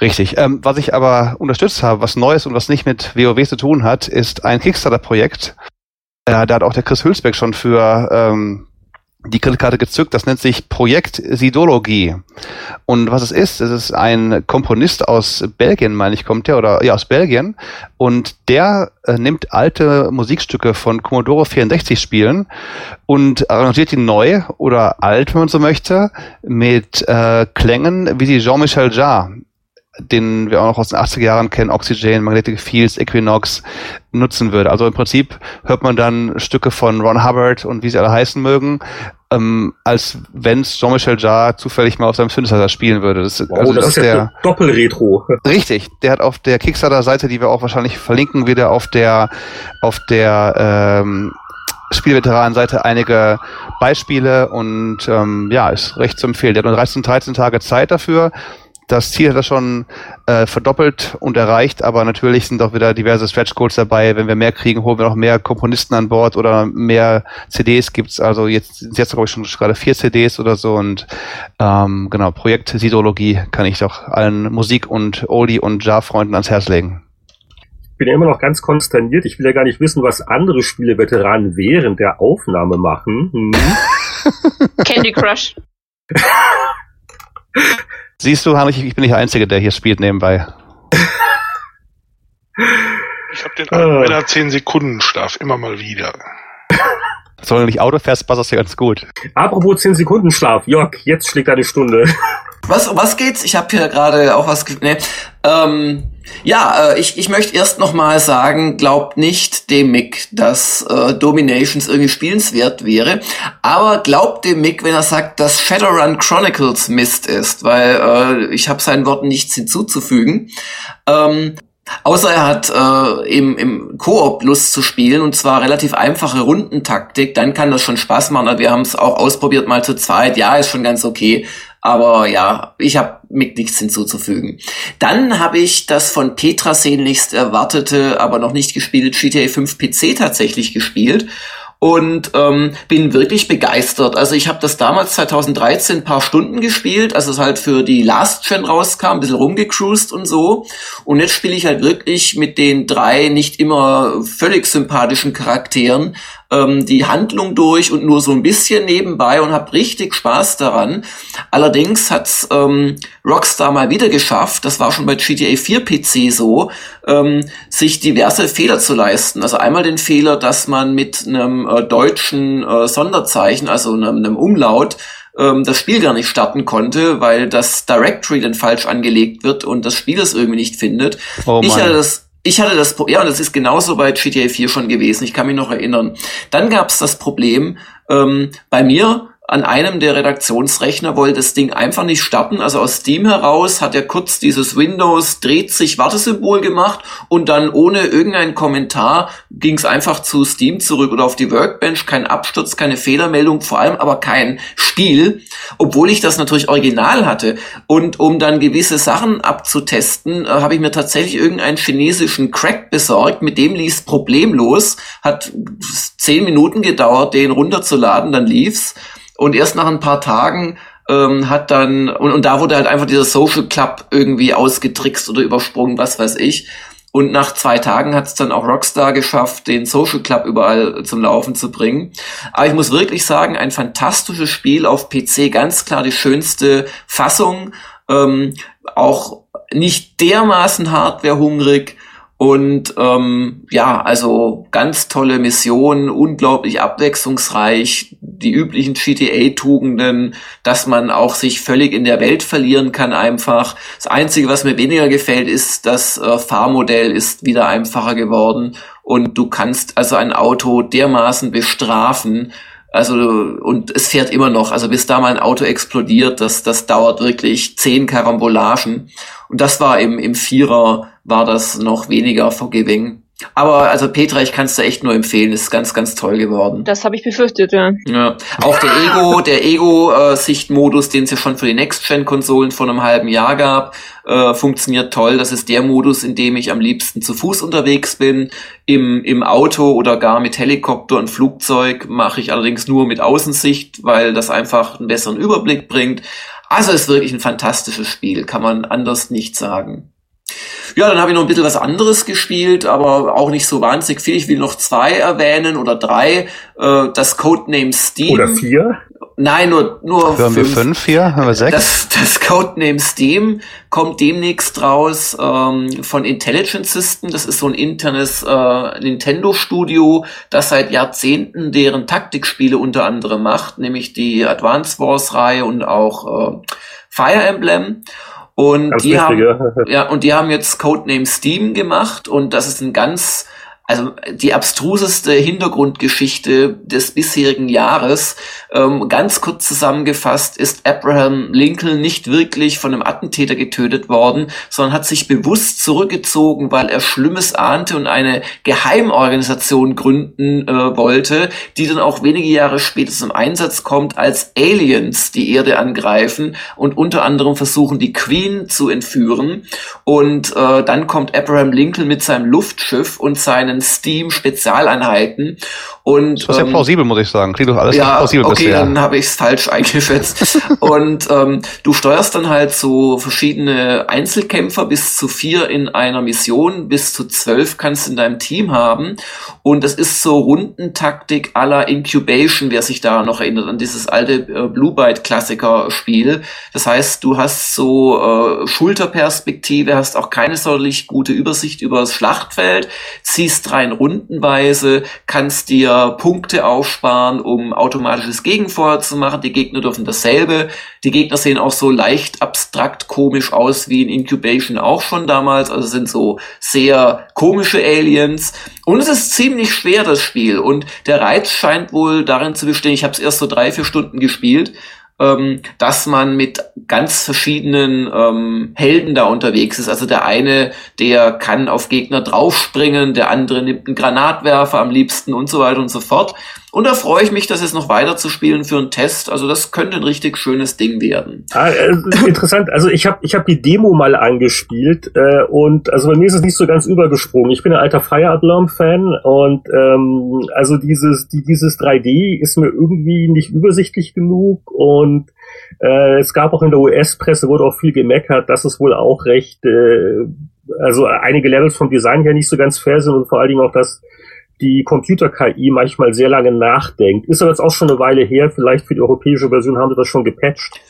Richtig. Ähm, was ich aber unterstützt habe, was Neues und was nicht mit WoW zu tun hat, ist ein Kickstarter-Projekt. Äh, da hat auch der Chris Hülsbeck schon für ähm, die Kreditkarte gezückt. Das nennt sich Projekt Sidologie. Und was es ist, es ist ein Komponist aus Belgien, meine ich, kommt der, oder ja, aus Belgien. Und der äh, nimmt alte Musikstücke von Commodore 64 Spielen und arrangiert die neu oder alt, wenn man so möchte, mit äh, Klängen wie die Jean-Michel Jarre den wir auch noch aus den 80er Jahren kennen, Oxygen, Magnetic Fields, Equinox, nutzen würde. Also im Prinzip hört man dann Stücke von Ron Hubbard und wie sie alle heißen mögen, ähm, als wenn es Jean-Michel Jarre zufällig mal auf seinem Synthesizer spielen würde. Das, wow, also das, das ist der Doppelretro. Richtig, der hat auf der Kickstarter-Seite, die wir auch wahrscheinlich verlinken, wieder auf der auf der ähm, Spielveteranenseite einige Beispiele und ähm, ja, ist recht zu empfehlen. Der hat nur 13, 13 Tage Zeit dafür das Ziel hat er schon äh, verdoppelt und erreicht, aber natürlich sind auch wieder diverse Stretch Goals dabei. Wenn wir mehr kriegen, holen wir noch mehr Komponisten an Bord oder mehr CDs gibt's. Also jetzt sind jetzt glaube ich schon gerade vier CDs oder so und ähm, genau Projekt Sidologie kann ich doch allen Musik und Oldie und Jar-Freunden ans Herz legen. Ich bin ja immer noch ganz konsterniert. Ich will ja gar nicht wissen, was andere Spieleveteranen während der Aufnahme machen. Hm. Candy Crush. Siehst du, Heinrich, ich bin nicht der Einzige, der hier spielt nebenbei. Ich habe den Anwender 10 Sekunden Schlaf immer mal wieder. Soll nicht Auto fährst, passt das ja ganz gut. Apropos 10 Sekunden Schlaf, Jörg, jetzt schlägt eine Stunde. Was, was geht's? Ich habe hier gerade auch was. Ne, ähm, ja, äh, ich, ich möchte erst noch mal sagen, glaubt nicht dem Mick, dass äh, Dominations irgendwie spielenswert wäre. Aber glaubt dem Mick, wenn er sagt, dass Shadowrun Chronicles Mist ist, weil äh, ich habe seinen Worten nichts hinzuzufügen. Ähm, Außer er hat äh, im, im Koop Lust zu spielen und zwar relativ einfache Rundentaktik, dann kann das schon Spaß machen. Wir haben es auch ausprobiert mal zu zweit. Ja, ist schon ganz okay. Aber ja, ich habe mit nichts hinzuzufügen. Dann habe ich das von Petra sehnlichst erwartete, aber noch nicht gespielt GTA 5 PC tatsächlich gespielt und ähm, bin wirklich begeistert. Also ich habe das damals 2013 ein paar Stunden gespielt, als es halt für die Last Gen rauskam, ein bisschen rumgecruised und so. Und jetzt spiele ich halt wirklich mit den drei nicht immer völlig sympathischen Charakteren ähm, die Handlung durch und nur so ein bisschen nebenbei und habe richtig Spaß daran. Allerdings hat's ähm, Rockstar mal wieder geschafft, das war schon bei GTA 4 PC so, ähm, sich diverse Fehler zu leisten. Also einmal den Fehler, dass man mit einem äh, deutschen äh, Sonderzeichen, also einem, einem Umlaut, ähm, das Spiel gar nicht starten konnte, weil das Directory dann falsch angelegt wird und das Spiel es irgendwie nicht findet. Oh ich hatte das ich hatte das, ja, und das ist genauso bei GTA 4 schon gewesen. Ich kann mich noch erinnern. Dann gab es das Problem ähm, bei mir, an einem der Redaktionsrechner wollte das Ding einfach nicht starten. Also aus Steam heraus hat er kurz dieses Windows dreht sich Wartesymbol gemacht und dann ohne irgendeinen Kommentar ging es einfach zu Steam zurück oder auf die Workbench. Kein Absturz, keine Fehlermeldung, vor allem aber kein Spiel, obwohl ich das natürlich original hatte. Und um dann gewisse Sachen abzutesten, äh, habe ich mir tatsächlich irgendeinen chinesischen Crack besorgt. Mit dem lief problemlos. Hat zehn Minuten gedauert, den runterzuladen, dann lief's. Und erst nach ein paar Tagen ähm, hat dann, und, und da wurde halt einfach dieser Social Club irgendwie ausgetrickst oder übersprungen, was weiß ich. Und nach zwei Tagen hat es dann auch Rockstar geschafft, den Social Club überall zum Laufen zu bringen. Aber ich muss wirklich sagen, ein fantastisches Spiel auf PC, ganz klar die schönste Fassung. Ähm, auch nicht dermaßen hardwarehungrig und ähm, ja, also ganz tolle Mission, unglaublich abwechslungsreich, die üblichen GTA-Tugenden, dass man auch sich völlig in der Welt verlieren kann einfach. Das Einzige, was mir weniger gefällt, ist, das äh, Fahrmodell ist wieder einfacher geworden und du kannst also ein Auto dermaßen bestrafen, also, und es fährt immer noch. Also, bis da mal ein Auto explodiert, das, das dauert wirklich zehn Karambolagen. Und das war im, im Vierer, war das noch weniger forgiving. Aber also Petra, ich kann es dir echt nur empfehlen, ist ganz, ganz toll geworden. Das habe ich befürchtet, ja. ja. Auch der Ego, der Ego-Sicht-Modus, den es ja schon für die Next-Gen-Konsolen vor einem halben Jahr gab, äh, funktioniert toll. Das ist der Modus, in dem ich am liebsten zu Fuß unterwegs bin. Im, im Auto oder gar mit Helikopter und Flugzeug mache ich allerdings nur mit Außensicht, weil das einfach einen besseren Überblick bringt. Also ist wirklich ein fantastisches Spiel, kann man anders nicht sagen. Ja, dann habe ich noch ein bisschen was anderes gespielt, aber auch nicht so wahnsinnig viel. Ich will noch zwei erwähnen oder drei. Äh, das Codename Steam. Oder vier? Nein, nur, nur Hören fünf. wir fünf hier? Haben wir sechs? Das, das Codename Steam kommt demnächst raus ähm, von Intelligent System. Das ist so ein internes äh, Nintendo-Studio, das seit Jahrzehnten deren Taktikspiele unter anderem macht, nämlich die Advance Wars-Reihe und auch äh, Fire Emblem. Und ganz die haben, ja. ja, und die haben jetzt Codename Steam gemacht und das ist ein ganz also die abstruseste Hintergrundgeschichte des bisherigen Jahres. Ähm, ganz kurz zusammengefasst ist Abraham Lincoln nicht wirklich von einem Attentäter getötet worden, sondern hat sich bewusst zurückgezogen, weil er Schlimmes ahnte und eine Geheimorganisation gründen äh, wollte, die dann auch wenige Jahre später zum Einsatz kommt, als Aliens die Erde angreifen und unter anderem versuchen, die Queen zu entführen. Und äh, dann kommt Abraham Lincoln mit seinem Luftschiff und seinen eigenen Steam-Spezialeinheiten. Und, das ist ja ähm, plausibel, muss ich sagen. Klingt doch alles ja, plausibel okay, bisher. dann habe ich es falsch eingeschätzt. und ähm, du steuerst dann halt so verschiedene Einzelkämpfer bis zu vier in einer Mission, bis zu zwölf kannst du in deinem Team haben. Und das ist so Rundentaktik aller Incubation, wer sich da noch erinnert an dieses alte äh, Blue Byte Klassiker-Spiel. Das heißt, du hast so äh, Schulterperspektive, hast auch keine sonderlich gute Übersicht über das Schlachtfeld, ziehst rein rundenweise, kannst dir Punkte aufsparen, um automatisches Gegenfeuer zu machen. Die Gegner dürfen dasselbe. Die Gegner sehen auch so leicht abstrakt komisch aus wie in Incubation auch schon damals. Also sind so sehr komische Aliens. Und es ist ziemlich schwer, das Spiel. Und der Reiz scheint wohl darin zu bestehen, ich habe es erst so drei, vier Stunden gespielt, ähm, dass man mit ganz verschiedenen ähm, Helden da unterwegs ist. Also der eine, der kann auf Gegner draufspringen, der andere nimmt einen Granatwerfer am liebsten und so weiter und so fort. Und da freue ich mich, das jetzt noch weiter zu spielen für einen Test. Also das könnte ein richtig schönes Ding werden. Ah, äh, interessant. Also ich habe ich hab die Demo mal angespielt äh, und also bei mir ist es nicht so ganz übergesprungen. Ich bin ein alter Fire Alarm Fan und ähm, also dieses die, dieses 3D ist mir irgendwie nicht übersichtlich genug und äh, es gab auch in der US-Presse wurde auch viel gemeckert, dass es wohl auch recht äh, also einige Levels vom Design her nicht so ganz fair sind und vor allen Dingen auch das die Computer-KI manchmal sehr lange nachdenkt. Ist aber jetzt auch schon eine Weile her, vielleicht für die europäische Version haben sie das schon gepatcht.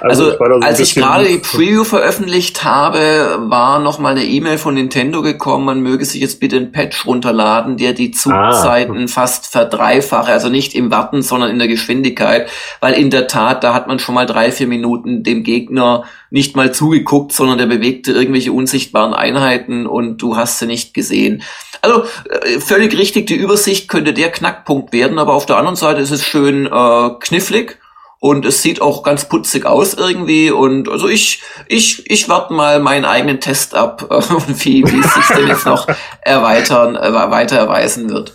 Also, also so als ich gerade die Preview veröffentlicht habe, war noch mal eine E-Mail von Nintendo gekommen, man möge sich jetzt bitte einen Patch runterladen, der die Zugzeiten ah. fast verdreifache, also nicht im Warten, sondern in der Geschwindigkeit, weil in der Tat, da hat man schon mal drei, vier Minuten dem Gegner nicht mal zugeguckt, sondern der bewegte irgendwelche unsichtbaren Einheiten und du hast sie nicht gesehen. Also äh, völlig richtig, die Übersicht könnte der Knackpunkt werden, aber auf der anderen Seite ist es schön äh, knifflig und es sieht auch ganz putzig aus irgendwie und also ich ich ich warte mal meinen eigenen Test ab wie wie es sich denn jetzt noch erweitern äh, weiter erweisen wird.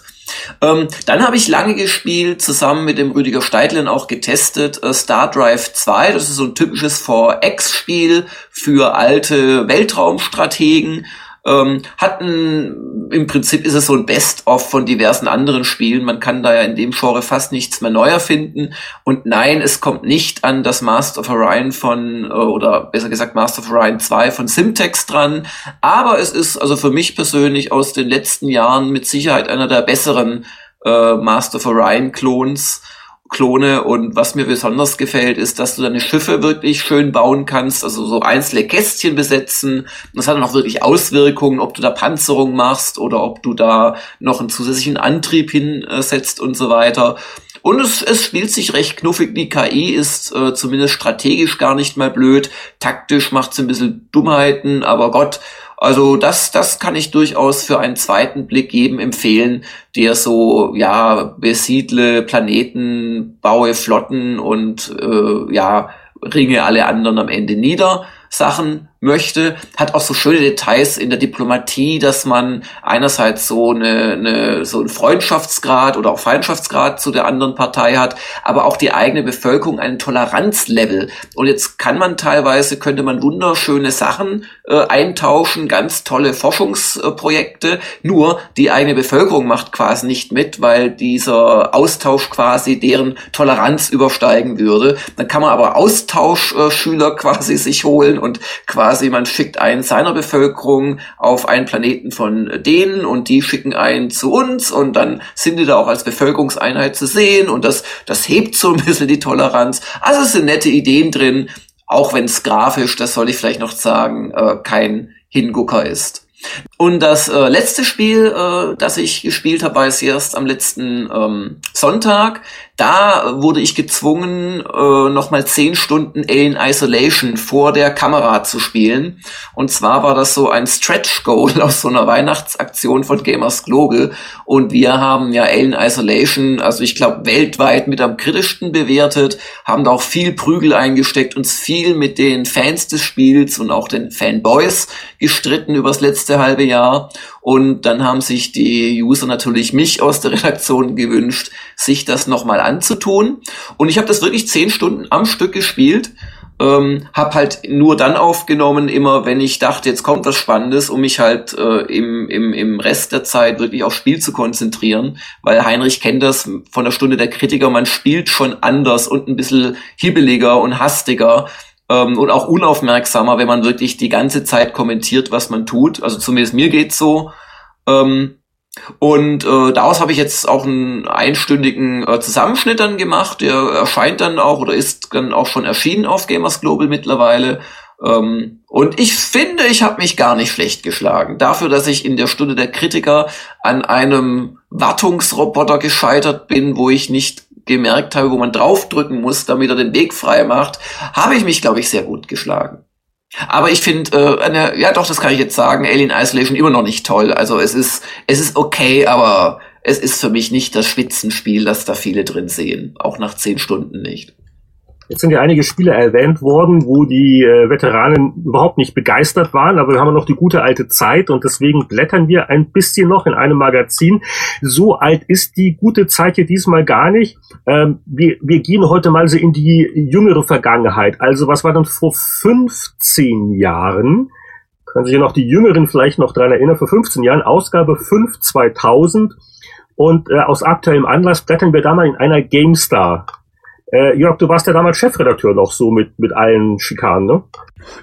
Ähm, dann habe ich lange gespielt, zusammen mit dem Rüdiger Steidlen auch getestet, äh, Star Drive 2. Das ist so ein typisches 4X-Spiel für alte Weltraumstrategen ähm, hatten, im Prinzip ist es so ein Best-of von diversen anderen Spielen. Man kann da ja in dem Genre fast nichts mehr neu erfinden. Und nein, es kommt nicht an das Master of Orion von, äh, oder besser gesagt Master of Orion 2 von Simtex dran. Aber es ist also für mich persönlich aus den letzten Jahren mit Sicherheit einer der besseren äh, Master of Orion Klons. Klone und was mir besonders gefällt, ist, dass du deine Schiffe wirklich schön bauen kannst, also so einzelne Kästchen besetzen. Das hat dann auch wirklich Auswirkungen, ob du da Panzerung machst oder ob du da noch einen zusätzlichen Antrieb hinsetzt und so weiter. Und es, es spielt sich recht knuffig. Die KI ist äh, zumindest strategisch gar nicht mal blöd. Taktisch macht sie ein bisschen Dummheiten, aber Gott, also das, das kann ich durchaus für einen zweiten Blick jedem empfehlen, der so, ja, besiedle Planeten, baue Flotten und äh, ja, ringe alle anderen am Ende nieder. Sachen möchte, hat auch so schöne Details in der Diplomatie, dass man einerseits so eine, eine so einen Freundschaftsgrad oder auch Feindschaftsgrad zu der anderen Partei hat, aber auch die eigene Bevölkerung einen Toleranzlevel. Und jetzt kann man teilweise könnte man wunderschöne Sachen äh, eintauschen, ganz tolle Forschungsprojekte. Nur die eigene Bevölkerung macht quasi nicht mit, weil dieser Austausch quasi deren Toleranz übersteigen würde. Dann kann man aber Austauschschüler quasi sich holen und quasi man schickt einen seiner Bevölkerung auf einen Planeten von denen und die schicken einen zu uns und dann sind die da auch als Bevölkerungseinheit zu sehen und das, das hebt so ein bisschen die Toleranz. Also es sind nette Ideen drin, auch wenn es grafisch, das soll ich vielleicht noch sagen, äh, kein Hingucker ist. Und das äh, letzte Spiel, äh, das ich gespielt habe, war es erst am letzten ähm, Sonntag. Da wurde ich gezwungen, äh, nochmal zehn Stunden Alien Isolation vor der Kamera zu spielen. Und zwar war das so ein Stretch Goal aus so einer Weihnachtsaktion von Gamers Global. Und wir haben ja Alien Isolation, also ich glaube weltweit mit am kritischsten bewertet, haben da auch viel Prügel eingesteckt, uns viel mit den Fans des Spiels und auch den Fanboys gestritten übers letzte halbe Jahr. Und dann haben sich die User natürlich mich aus der Redaktion gewünscht, sich das nochmal anzutun. Und ich habe das wirklich zehn Stunden am Stück gespielt. Ähm, hab halt nur dann aufgenommen, immer wenn ich dachte, jetzt kommt was Spannendes, um mich halt äh, im, im, im Rest der Zeit wirklich aufs Spiel zu konzentrieren, weil Heinrich kennt das von der Stunde der Kritiker, man spielt schon anders und ein bisschen hibbeliger und hastiger ähm, und auch unaufmerksamer, wenn man wirklich die ganze Zeit kommentiert, was man tut. Also zumindest mir geht's so. Ähm, und äh, daraus habe ich jetzt auch einen einstündigen äh, Zusammenschnitt dann gemacht. Der erscheint dann auch oder ist dann auch schon erschienen auf Gamers Global mittlerweile. Ähm, und ich finde, ich habe mich gar nicht schlecht geschlagen. Dafür, dass ich in der Stunde der Kritiker an einem Wartungsroboter gescheitert bin, wo ich nicht gemerkt habe, wo man draufdrücken muss, damit er den Weg frei macht, habe ich mich, glaube ich, sehr gut geschlagen. Aber ich finde, äh, ja doch, das kann ich jetzt sagen, Alien Isolation immer noch nicht toll. Also es ist, es ist okay, aber es ist für mich nicht das Spitzenspiel, das da viele drin sehen. Auch nach zehn Stunden nicht. Jetzt sind ja einige Spiele erwähnt worden, wo die äh, Veteranen überhaupt nicht begeistert waren, aber wir haben noch die gute alte Zeit und deswegen blättern wir ein bisschen noch in einem Magazin. So alt ist die gute Zeit hier diesmal gar nicht. Ähm, wir, wir gehen heute mal so in die jüngere Vergangenheit. Also was war dann vor 15 Jahren? Können sich ja noch die Jüngeren vielleicht noch dran erinnern, vor 15 Jahren, Ausgabe 5 2000. Und äh, aus aktuellem Anlass blättern wir da mal in einer GameStar äh, Jörg, du warst ja damals Chefredakteur noch so mit, mit allen Schikanen, ne?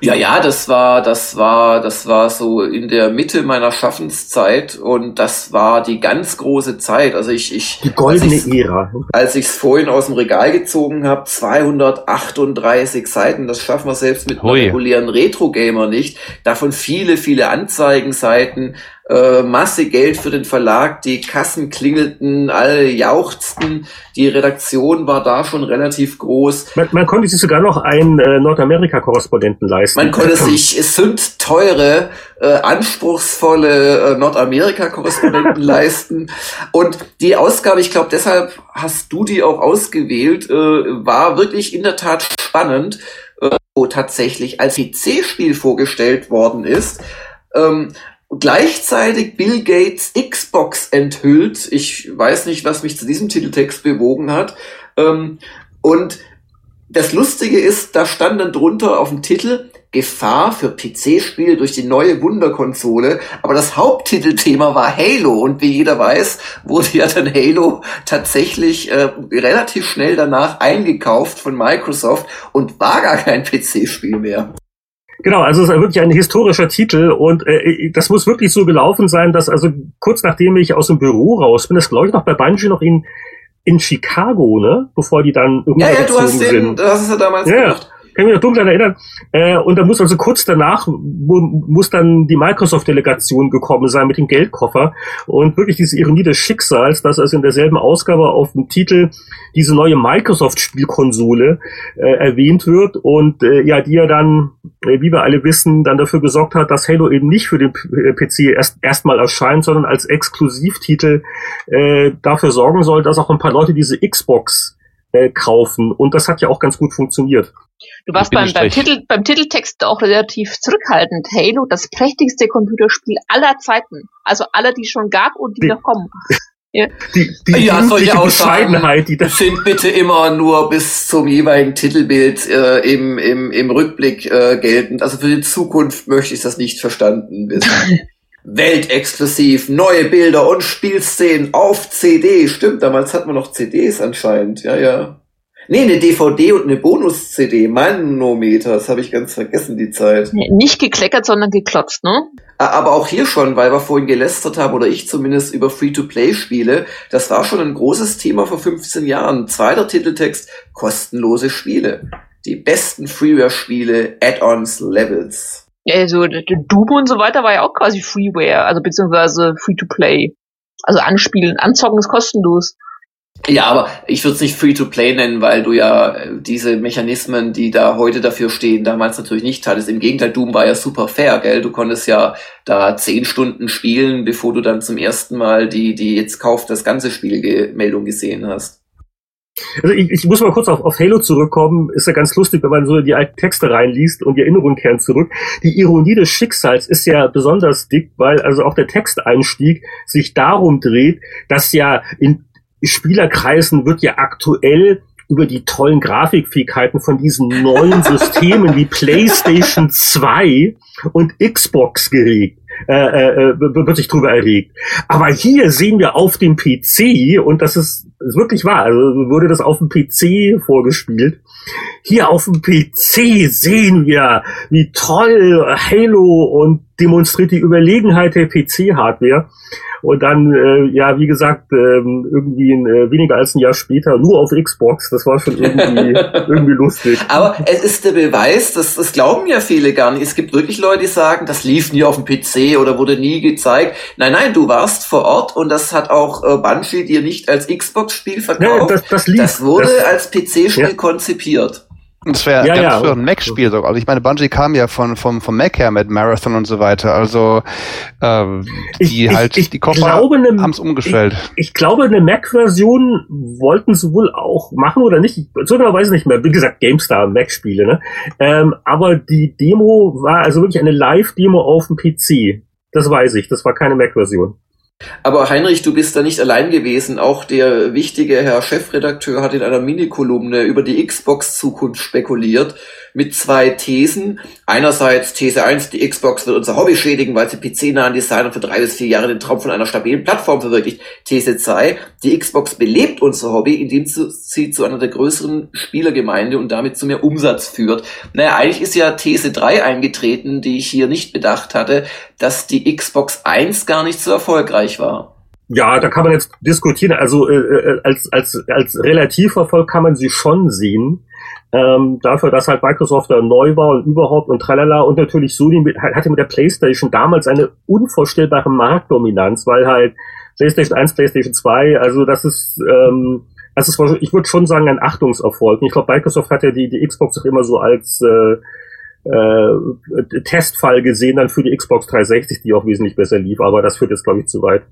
Ja, ja, das war, das war, das war so in der Mitte meiner Schaffenszeit und das war die ganz große Zeit. Also ich, ich die goldene als Ära. Als ich es vorhin aus dem Regal gezogen habe, 238 Seiten, das schaffen wir selbst mit einem regulären Retro-Gamer nicht. Davon viele, viele Anzeigenseiten, äh, Masse Geld für den Verlag, die Kassen klingelten, alle jauchzten, die Redaktion war da schon relativ groß. Man, man konnte sich sogar noch einen äh, Nordamerika-Korrespondenten leisten. Man konnte sich es sind teure, äh, anspruchsvolle äh, Nordamerika-Korrespondenten leisten. Und die Ausgabe, ich glaube, deshalb hast du die auch ausgewählt, äh, war wirklich in der Tat spannend, äh, wo tatsächlich als PC-Spiel vorgestellt worden ist. Ähm, gleichzeitig Bill Gates Xbox enthüllt. Ich weiß nicht, was mich zu diesem Titeltext bewogen hat. Ähm, und das Lustige ist, da stand dann drunter auf dem Titel Gefahr für PC-Spiele durch die neue Wunderkonsole. Aber das Haupttitelthema war Halo. Und wie jeder weiß, wurde ja dann Halo tatsächlich äh, relativ schnell danach eingekauft von Microsoft und war gar kein PC-Spiel mehr. Genau, also es ist wirklich ein historischer Titel und äh, das muss wirklich so gelaufen sein, dass also kurz nachdem ich aus dem Büro raus bin, das glaube ich noch bei Bungie noch in in Chicago, ne, bevor die dann irgendwie ja, ja, du hast den, sind. Du hast es ja damals ja, gemacht kann mich noch dunkel erinnern. Äh, und da muss also kurz danach muss dann die Microsoft-Delegation gekommen sein mit dem Geldkoffer. Und wirklich diese Ironie des Schicksals, dass also in derselben Ausgabe auf dem Titel diese neue Microsoft-Spielkonsole äh, erwähnt wird und äh, ja, die ja dann, äh, wie wir alle wissen, dann dafür gesorgt hat, dass Halo eben nicht für den PC äh, erst erstmal erscheint, sondern als Exklusivtitel äh, dafür sorgen soll, dass auch ein paar Leute diese Xbox äh, kaufen. Und das hat ja auch ganz gut funktioniert. Du warst beim, beim, Titel, beim Titeltext auch relativ zurückhaltend. Halo, das prächtigste Computerspiel aller Zeiten. Also aller, die schon gab und die, die noch kommen. Ja, die, die ja solche Aussagen die das sind bitte immer nur bis zum jeweiligen Titelbild äh, im, im, im Rückblick äh, geltend. Also für die Zukunft möchte ich das nicht verstanden wissen. Weltexklusiv, neue Bilder und Spielszenen auf CD. Stimmt, damals hatten wir noch CDs anscheinend. Ja, ja. Nee, eine DVD und eine Bonus-CD. Manometer, das habe ich ganz vergessen, die Zeit. Nicht gekleckert, sondern geklotzt, ne? Aber auch hier schon, weil wir vorhin gelästert haben, oder ich zumindest, über Free-to-Play-Spiele. Das war schon ein großes Thema vor 15 Jahren. Zweiter Titeltext, kostenlose Spiele. Die besten Freeware-Spiele, Add-ons, Levels. Also Doom und so weiter war ja auch quasi Freeware, also beziehungsweise Free-to-Play. Also anspielen, anzocken ist kostenlos. Ja, aber ich würde es nicht Free-to-Play nennen, weil du ja äh, diese Mechanismen, die da heute dafür stehen, damals natürlich nicht hattest. Im Gegenteil, Doom war ja super fair, gell? Du konntest ja da zehn Stunden spielen, bevor du dann zum ersten Mal die, die jetzt kauft das ganze Spiel Meldung gesehen hast. Also ich, ich muss mal kurz auf, auf Halo zurückkommen. Ist ja ganz lustig, wenn man so die alten Texte reinliest und die Erinnerungen kehren zurück. Die Ironie des Schicksals ist ja besonders dick, weil also auch der Texteinstieg sich darum dreht, dass ja in Spielerkreisen wird ja aktuell über die tollen Grafikfähigkeiten von diesen neuen Systemen wie PlayStation 2 und Xbox geregt. Äh, äh, äh wird sich drüber erregt. Aber hier sehen wir auf dem PC, und das ist, ist wirklich wahr, also wurde das auf dem PC vorgespielt. Hier auf dem PC sehen wir, wie toll Halo und demonstriert die Überlegenheit der PC-Hardware. Und dann, äh, ja, wie gesagt, ähm, irgendwie ein, äh, weniger als ein Jahr später nur auf Xbox. Das war schon irgendwie, irgendwie lustig. Aber es ist der Beweis, dass das glauben ja viele gar nicht. Es gibt wirklich Leute, die sagen, das lief nie auf dem PC oder wurde nie gezeigt. Nein, nein, du warst vor Ort und das hat auch äh, Bungie dir nicht als Xbox-Spiel verkauft. Ja, das, das, lief, das wurde das, als PC-Spiel ja. konzipiert. Das wäre ja, ganz ja. früher ein Mac-Spiel sogar. Also ich meine, Bungie kam ja von vom vom Mac her mit Marathon und so weiter. Also äh, die ich, halt ich, die Koffer haben es umgestellt. Ich, ich, glaube, eine Mac-Version wollten sie wohl auch machen oder nicht. Sogar weiß ich nicht mehr. Wie gesagt, GameStar Mac-Spiele. Ne? Ähm, aber die Demo war also wirklich eine Live-Demo auf dem PC. Das weiß ich. Das war keine Mac-Version. Aber Heinrich, du bist da nicht allein gewesen. Auch der wichtige Herr Chefredakteur hat in einer Minikolumne über die Xbox-Zukunft spekuliert mit zwei Thesen. Einerseits These 1, die Xbox wird unser Hobby schädigen, weil sie PC-nahen Designer für drei bis vier Jahre den Traum von einer stabilen Plattform verwirklicht. These 2, die Xbox belebt unser Hobby, indem sie zu einer der größeren Spielergemeinde und damit zu mehr Umsatz führt. Naja, eigentlich ist ja These 3 eingetreten, die ich hier nicht bedacht hatte, dass die Xbox 1 gar nicht so erfolgreich war. Ja, da kann man jetzt diskutieren. Also äh, äh als, als, als Relativverfolg kann man sie schon sehen ähm, dafür, dass halt Microsoft da neu war und überhaupt und tralala und natürlich Sony mit, hatte mit der PlayStation damals eine unvorstellbare Marktdominanz, weil halt PlayStation 1, PlayStation 2, also das ist, ähm, das ist, ich würde schon sagen, ein Achtungserfolg. Ich glaube, Microsoft hat ja die, die Xbox auch immer so als äh, äh, Testfall gesehen dann für die Xbox 360, die auch wesentlich besser lief, aber das führt jetzt, glaube ich, zu weit.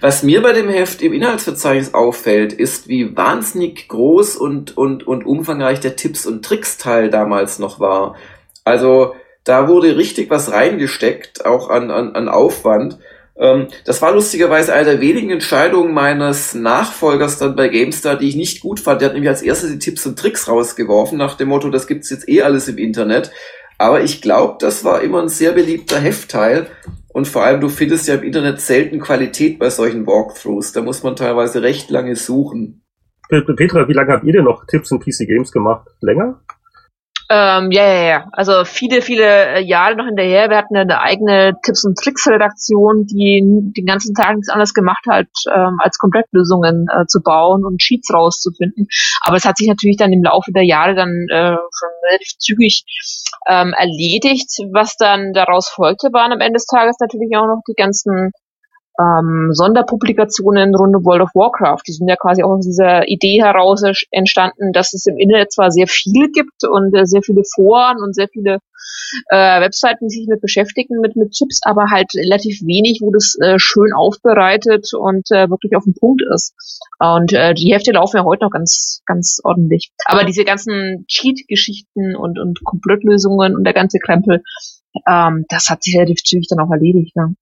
Was mir bei dem Heft im Inhaltsverzeichnis auffällt, ist, wie wahnsinnig groß und, und, und umfangreich der Tipps- und Tricks-Teil damals noch war. Also da wurde richtig was reingesteckt, auch an, an, an Aufwand. Ähm, das war lustigerweise eine der wenigen Entscheidungen meines Nachfolgers dann bei GameStar, die ich nicht gut fand. Der hat nämlich als erstes die Tipps und Tricks rausgeworfen, nach dem Motto, das gibt's jetzt eh alles im Internet. Aber ich glaube, das war immer ein sehr beliebter Heftteil. Und vor allem, du findest ja im Internet selten Qualität bei solchen Walkthroughs. Da muss man teilweise recht lange suchen. Petra, wie lange habt ihr denn noch Tipps und PC Games gemacht? Länger? Ähm, ja, ja, ja. Also viele, viele äh, Jahre noch hinterher. Wir hatten eine eigene Tipps- und Tricks-Redaktion, die den ganzen Tag nichts anderes gemacht hat, ähm, als Komplettlösungen äh, zu bauen und Sheets rauszufinden. Aber es hat sich natürlich dann im Laufe der Jahre dann äh, schon relativ zügig ähm, erledigt. Was dann daraus folgte, waren am Ende des Tages natürlich auch noch die ganzen ähm, Sonderpublikationen rund um World of Warcraft. Die sind ja quasi auch aus dieser Idee heraus entstanden, dass es im Internet zwar sehr viel gibt und äh, sehr viele Foren und sehr viele äh, Webseiten, die sich mit beschäftigen, mit, mit Chips, aber halt relativ wenig, wo das äh, schön aufbereitet und äh, wirklich auf dem Punkt ist. Und äh, die Hefte laufen ja heute noch ganz, ganz ordentlich. Aber diese ganzen Cheat-Geschichten und, und Komplottlösungen und der ganze Krempel, ähm, das hat sich relativ zügig dann auch erledigt. Ne?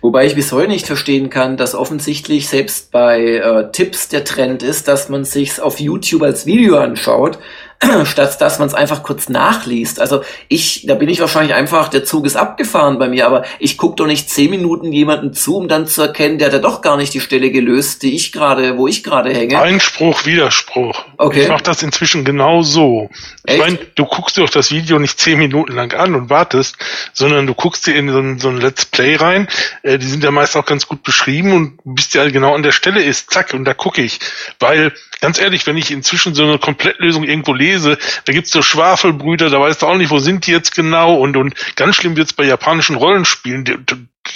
Wobei ich bis heute nicht verstehen kann, dass offensichtlich selbst bei äh, Tipps der Trend ist, dass man sich auf YouTube als Video anschaut, statt dass man es einfach kurz nachliest. Also ich, da bin ich wahrscheinlich einfach, der Zug ist abgefahren bei mir, aber ich gucke doch nicht zehn Minuten jemanden zu, um dann zu erkennen, der hat ja doch gar nicht die Stelle gelöst, die ich gerade, wo ich gerade hänge. Einspruch, Widerspruch. Okay. Ich mache das inzwischen genau so. Ich meine, du guckst dir doch das Video nicht zehn Minuten lang an und wartest, sondern du guckst dir in so ein, so ein Let's Play rein. Äh, die sind ja meist auch ganz gut beschrieben und bist ja genau an der Stelle ist, zack, und da gucke ich. Weil, ganz ehrlich, wenn ich inzwischen so eine Komplettlösung irgendwo lese, lese, da gibt's so Schwafelbrüder, da weißt du auch nicht, wo sind die jetzt genau und, und ganz schlimm wird's bei japanischen Rollenspielen.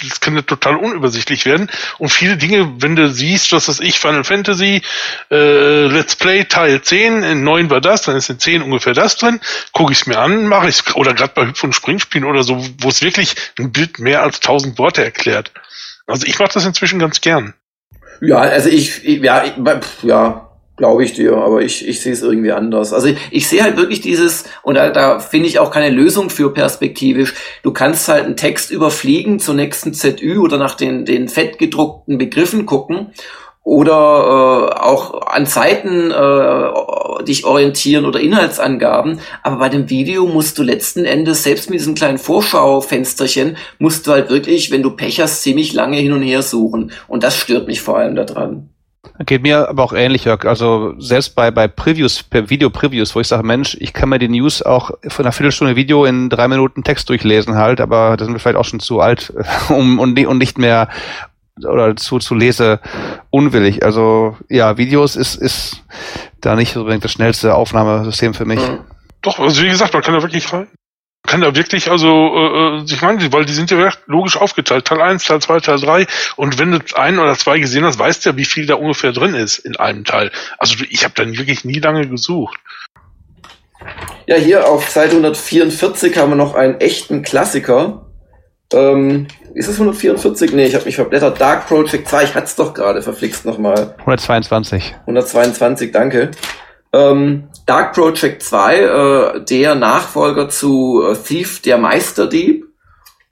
Das kann ja total unübersichtlich werden. Und viele Dinge, wenn du siehst, was weiß ich, Final Fantasy, äh, Let's Play Teil 10, in 9 war das, dann ist in 10 ungefähr das drin, gucke es mir an, mache ich es, oder gerade bei Hüpf- und Springspielen oder so, wo es wirklich ein Bild mehr als 1000 Worte erklärt. Also ich mache das inzwischen ganz gern. Ja, also ich, ja, ich, ja, Glaube ich dir, aber ich, ich sehe es irgendwie anders. Also ich, ich sehe halt wirklich dieses, und da, da finde ich auch keine Lösung für perspektivisch. Du kannst halt einen Text überfliegen zur nächsten ZÜ oder nach den, den fettgedruckten Begriffen gucken oder äh, auch an Seiten äh, dich orientieren oder Inhaltsangaben. Aber bei dem Video musst du letzten Endes, selbst mit diesem kleinen Vorschaufensterchen, musst du halt wirklich, wenn du Pech hast, ziemlich lange hin und her suchen. Und das stört mich vor allem daran. Geht mir aber auch ähnlich, Jörg. Also selbst bei, bei Previews, Video-Previews, wo ich sage, Mensch, ich kann mir die News auch von einer Viertelstunde Video in drei Minuten Text durchlesen halt, aber da sind wir vielleicht auch schon zu alt, um und, und nicht mehr oder zu, zu lese unwillig. Also ja, Videos ist, ist da nicht unbedingt das schnellste Aufnahmesystem für mich. Doch, also wie gesagt, man kann da wirklich rein kann da wirklich also äh, ich meine, weil die sind ja logisch aufgeteilt, Teil 1, Teil 2, Teil 3 und wenn du ein oder zwei gesehen hast, weißt du ja, wie viel da ungefähr drin ist in einem Teil. Also ich habe dann wirklich nie lange gesucht. Ja, hier auf Seite 144 haben wir noch einen echten Klassiker. Ähm, ist es 144? Nee, ich habe mich verblättert. Dark Project 2, ich hatte es doch gerade verflixt nochmal. 122. 122, danke. Ähm, Dark Project 2, äh, der Nachfolger zu äh, Thief, der Meisterdieb.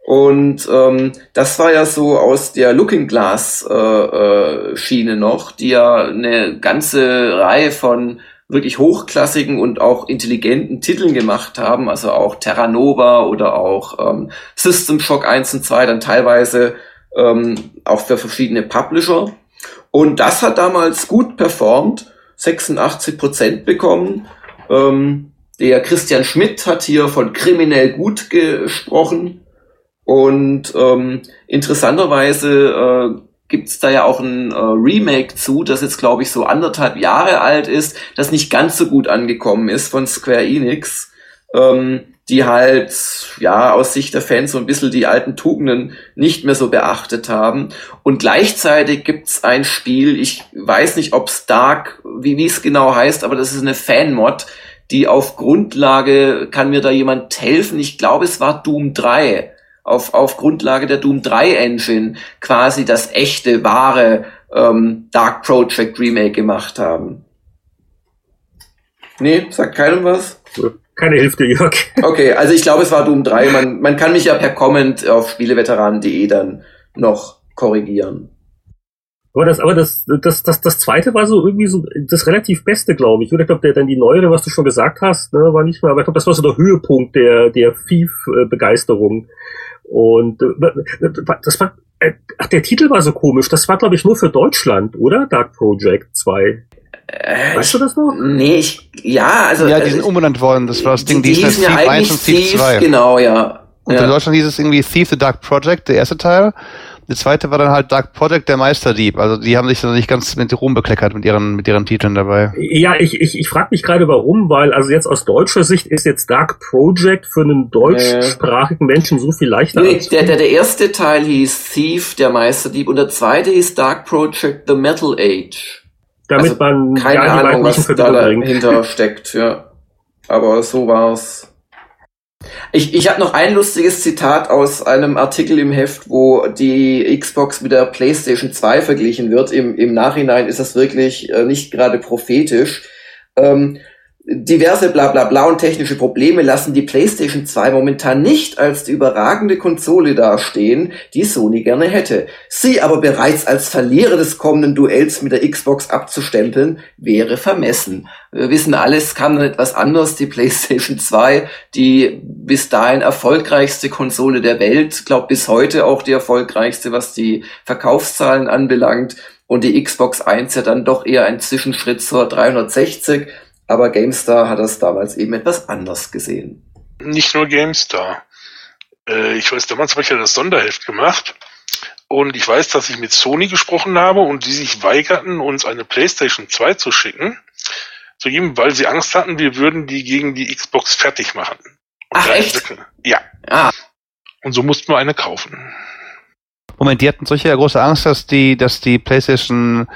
Und ähm, das war ja so aus der Looking Glass äh, äh, Schiene noch, die ja eine ganze Reihe von wirklich hochklassigen und auch intelligenten Titeln gemacht haben, also auch Terra Nova oder auch ähm, System Shock 1 und 2, dann teilweise ähm, auch für verschiedene Publisher. Und das hat damals gut performt 86 Prozent bekommen. Ähm, der Christian Schmidt hat hier von kriminell gut gesprochen. Und ähm, interessanterweise äh, gibt da ja auch ein äh, Remake zu, das jetzt, glaube ich, so anderthalb Jahre alt ist, das nicht ganz so gut angekommen ist von Square Enix. Ähm, die halt, ja, aus Sicht der Fans so ein bisschen die alten Tugenden nicht mehr so beachtet haben. Und gleichzeitig gibt's ein Spiel, ich weiß nicht, ob Dark, wie, es genau heißt, aber das ist eine Fan-Mod, die auf Grundlage, kann mir da jemand helfen? Ich glaube, es war Doom 3. Auf, auf Grundlage der Doom 3 Engine quasi das echte, wahre ähm, Dark Project Remake gemacht haben. Nee, sagt keinem was? Keine Hilfe, Jörg. Okay, also ich glaube, es war Doom 3. Man, man kann mich ja per Comment auf spieleveteranen.de dann noch korrigieren. Aber das, aber das, das, das, das zweite war so irgendwie so das relativ Beste, glaube ich. Oder ich glaube, der dann die neuere, was du schon gesagt hast, ne, war nicht mehr, aber ich glaube, das war so der Höhepunkt der, der Thief-Begeisterung. Und äh, das war, äh, ach, der Titel war so komisch. Das war, glaube ich, nur für Deutschland, oder? Dark Project 2. Äh, weißt du das noch? Nee, ich, ja, also. Ja, die sind umbenannt worden. Das war das Ding, die, die hießen ja eigentlich Thief, 2. Genau, ja. Und ja. in Deutschland hieß es irgendwie Thief the Dark Project, der erste Teil. Der zweite war dann halt Dark Project, der Meisterdieb. Also die haben sich dann nicht ganz mit Ruhm bekleckert mit ihren, mit ihren Titeln dabei. Ja, ich, ich, ich frage mich gerade warum, weil also jetzt aus deutscher Sicht ist jetzt Dark Project für einen deutschsprachigen Menschen so viel leichter. Nee, der, der, der erste Teil hieß Thief, der Meisterdieb, und der zweite hieß Dark Project, The Metal Age. Damit also man keine Ahnung, was da dahinter steckt, ja. Aber so war's. Ich, ich habe noch ein lustiges Zitat aus einem Artikel im Heft, wo die Xbox mit der PlayStation 2 verglichen wird. Im, im Nachhinein ist das wirklich äh, nicht gerade prophetisch. Ähm, diverse bla bla bla und technische Probleme lassen die PlayStation 2 momentan nicht als die überragende Konsole dastehen, die Sony gerne hätte. Sie aber bereits als Verlierer des kommenden Duells mit der Xbox abzustempeln, wäre vermessen. Wir wissen alles, kann etwas anders. Die PlayStation 2, die bis dahin erfolgreichste Konsole der Welt, glaube bis heute auch die erfolgreichste, was die Verkaufszahlen anbelangt. Und die Xbox 1 ja dann doch eher ein Zwischenschritt zur 360 aber GameStar hat das damals eben etwas anders gesehen. Nicht nur GameStar. Äh, ich weiß, damals habe ich ja das Sonderheft gemacht. Und ich weiß, dass ich mit Sony gesprochen habe und die sich weigerten, uns eine PlayStation 2 zu schicken, zu geben, weil sie Angst hatten, wir würden die gegen die Xbox fertig machen. Ach echt? Ja. Ah. Und so mussten wir eine kaufen. Moment, die hatten solche große Angst, dass die, dass die PlayStation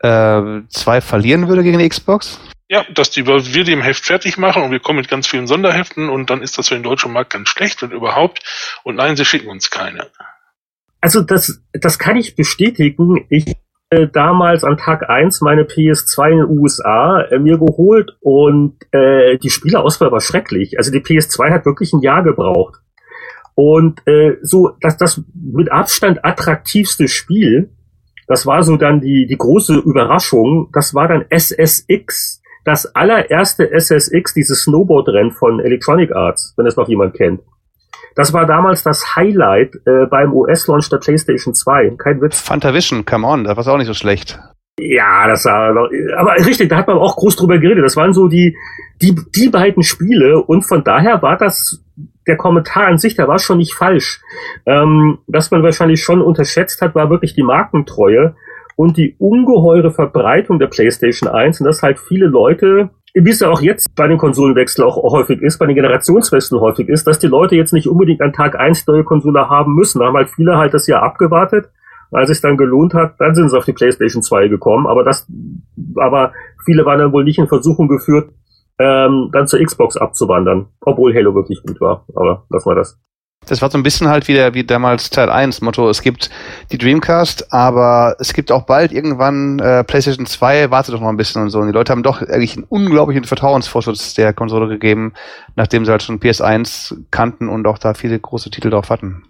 äh, 2 verlieren würde gegen die Xbox? Ja, dass die, wir die im Heft fertig machen und wir kommen mit ganz vielen Sonderheften und dann ist das für den deutschen Markt ganz schlecht, wenn überhaupt. Und nein, sie schicken uns keine. Also das, das kann ich bestätigen. Ich äh, damals an Tag eins meine PS2 in den USA äh, mir geholt und äh, die Spielerauswahl war schrecklich. Also die PS2 hat wirklich ein Jahr gebraucht. Und äh, so, dass das mit Abstand attraktivste Spiel, das war so dann die, die große Überraschung, das war dann SSX das allererste SSX, dieses Snowboard-Rennen von Electronic Arts, wenn es noch jemand kennt. Das war damals das Highlight äh, beim US-Launch der PlayStation 2. Kein Witz. Fantavision, come on, das war auch nicht so schlecht. Ja, das war, aber richtig, da hat man auch groß drüber geredet. Das waren so die, die, die beiden Spiele und von daher war das, der Kommentar an sich, der war schon nicht falsch. Ähm, was man wahrscheinlich schon unterschätzt hat, war wirklich die Markentreue und die ungeheure Verbreitung der PlayStation 1 und dass halt viele Leute, wie es ja auch jetzt bei den Konsolenwechseln auch häufig ist, bei den Generationswechseln häufig ist, dass die Leute jetzt nicht unbedingt an Tag 1 neue Konsole haben müssen. Da haben halt viele halt das Jahr abgewartet. Als es dann gelohnt hat, dann sind sie auf die PlayStation 2 gekommen. Aber das, aber viele waren dann wohl nicht in Versuchung geführt, ähm, dann zur Xbox abzuwandern. Obwohl Halo wirklich gut war. Aber lassen wir das. Das war so ein bisschen halt wie, der, wie damals Teil 1 Motto, es gibt die Dreamcast, aber es gibt auch bald irgendwann äh, PlayStation 2, warte doch mal ein bisschen und so. Und die Leute haben doch eigentlich einen unglaublichen Vertrauensvorschuss der Konsole gegeben, nachdem sie halt schon PS1 kannten und auch da viele große Titel drauf hatten.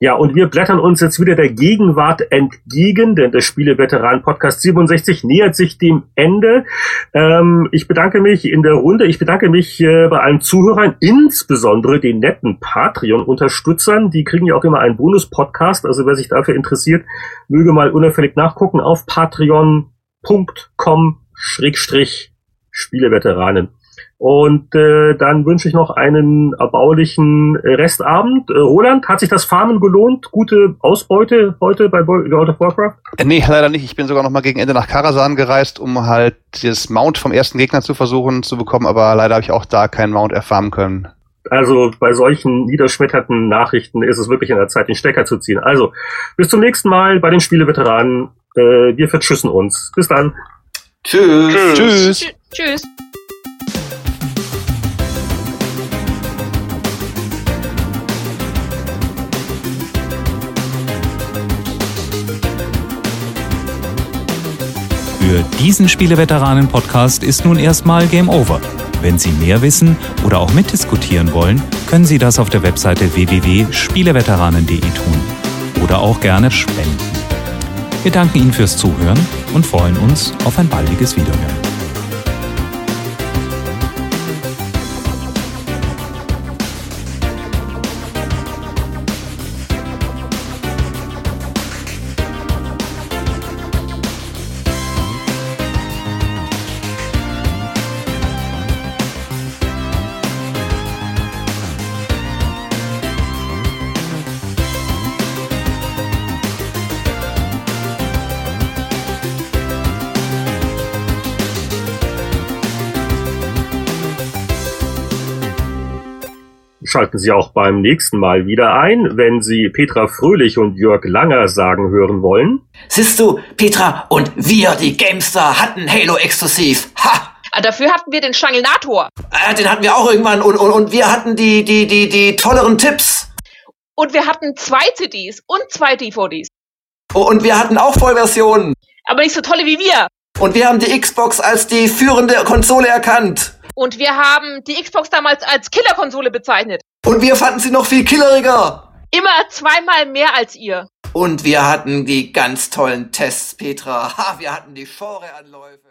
Ja, und wir blättern uns jetzt wieder der Gegenwart entgegen, denn der Spieleveteran Podcast 67 nähert sich dem Ende. Ähm, ich bedanke mich in der Runde, ich bedanke mich äh, bei allen Zuhörern, insbesondere den netten Patreon-Unterstützern. Die kriegen ja auch immer einen Bonus-Podcast, also wer sich dafür interessiert, möge mal unauffällig nachgucken auf patreon.com-spieleveteranen. Und äh, dann wünsche ich noch einen erbaulichen Restabend. Äh, Roland, hat sich das Farmen gelohnt? Gute Ausbeute heute bei World of Warcraft? Äh, nee, leider nicht. Ich bin sogar noch mal gegen Ende nach Karasan gereist, um halt das Mount vom ersten Gegner zu versuchen zu bekommen, aber leider habe ich auch da keinen Mount erfarmen können. Also bei solchen niederschmetterten Nachrichten ist es wirklich in der Zeit, den Stecker zu ziehen. Also, bis zum nächsten Mal bei den Spieleveteranen. Äh, wir verschüssen uns. Bis dann. Tschüss. Tschüss. Tschüss. Tschüss. Für diesen Spieleveteranen-Podcast ist nun erstmal Game Over. Wenn Sie mehr wissen oder auch mitdiskutieren wollen, können Sie das auf der Webseite www.spieleveteranen.de tun oder auch gerne spenden. Wir danken Ihnen fürs Zuhören und freuen uns auf ein baldiges Wiederhören. Schalten Sie auch beim nächsten Mal wieder ein, wenn Sie Petra Fröhlich und Jörg Langer sagen hören wollen. Siehst du, Petra und wir, die Gamestar, hatten Halo exklusiv. Ha! Ah, Dafür hatten wir den Schangelnator. Äh, den hatten wir auch irgendwann und, und, und wir hatten die, die, die, die tolleren Tipps. Und wir hatten zwei CDs und zwei DVDs. Oh, Und wir hatten auch Vollversionen. Aber nicht so tolle wie wir. Und wir haben die Xbox als die führende Konsole erkannt. Und wir haben die Xbox damals als Killerkonsole bezeichnet. Und wir fanden sie noch viel killeriger. Immer zweimal mehr als ihr. Und wir hatten die ganz tollen Tests, Petra. Ha, wir hatten die Genreanläufe.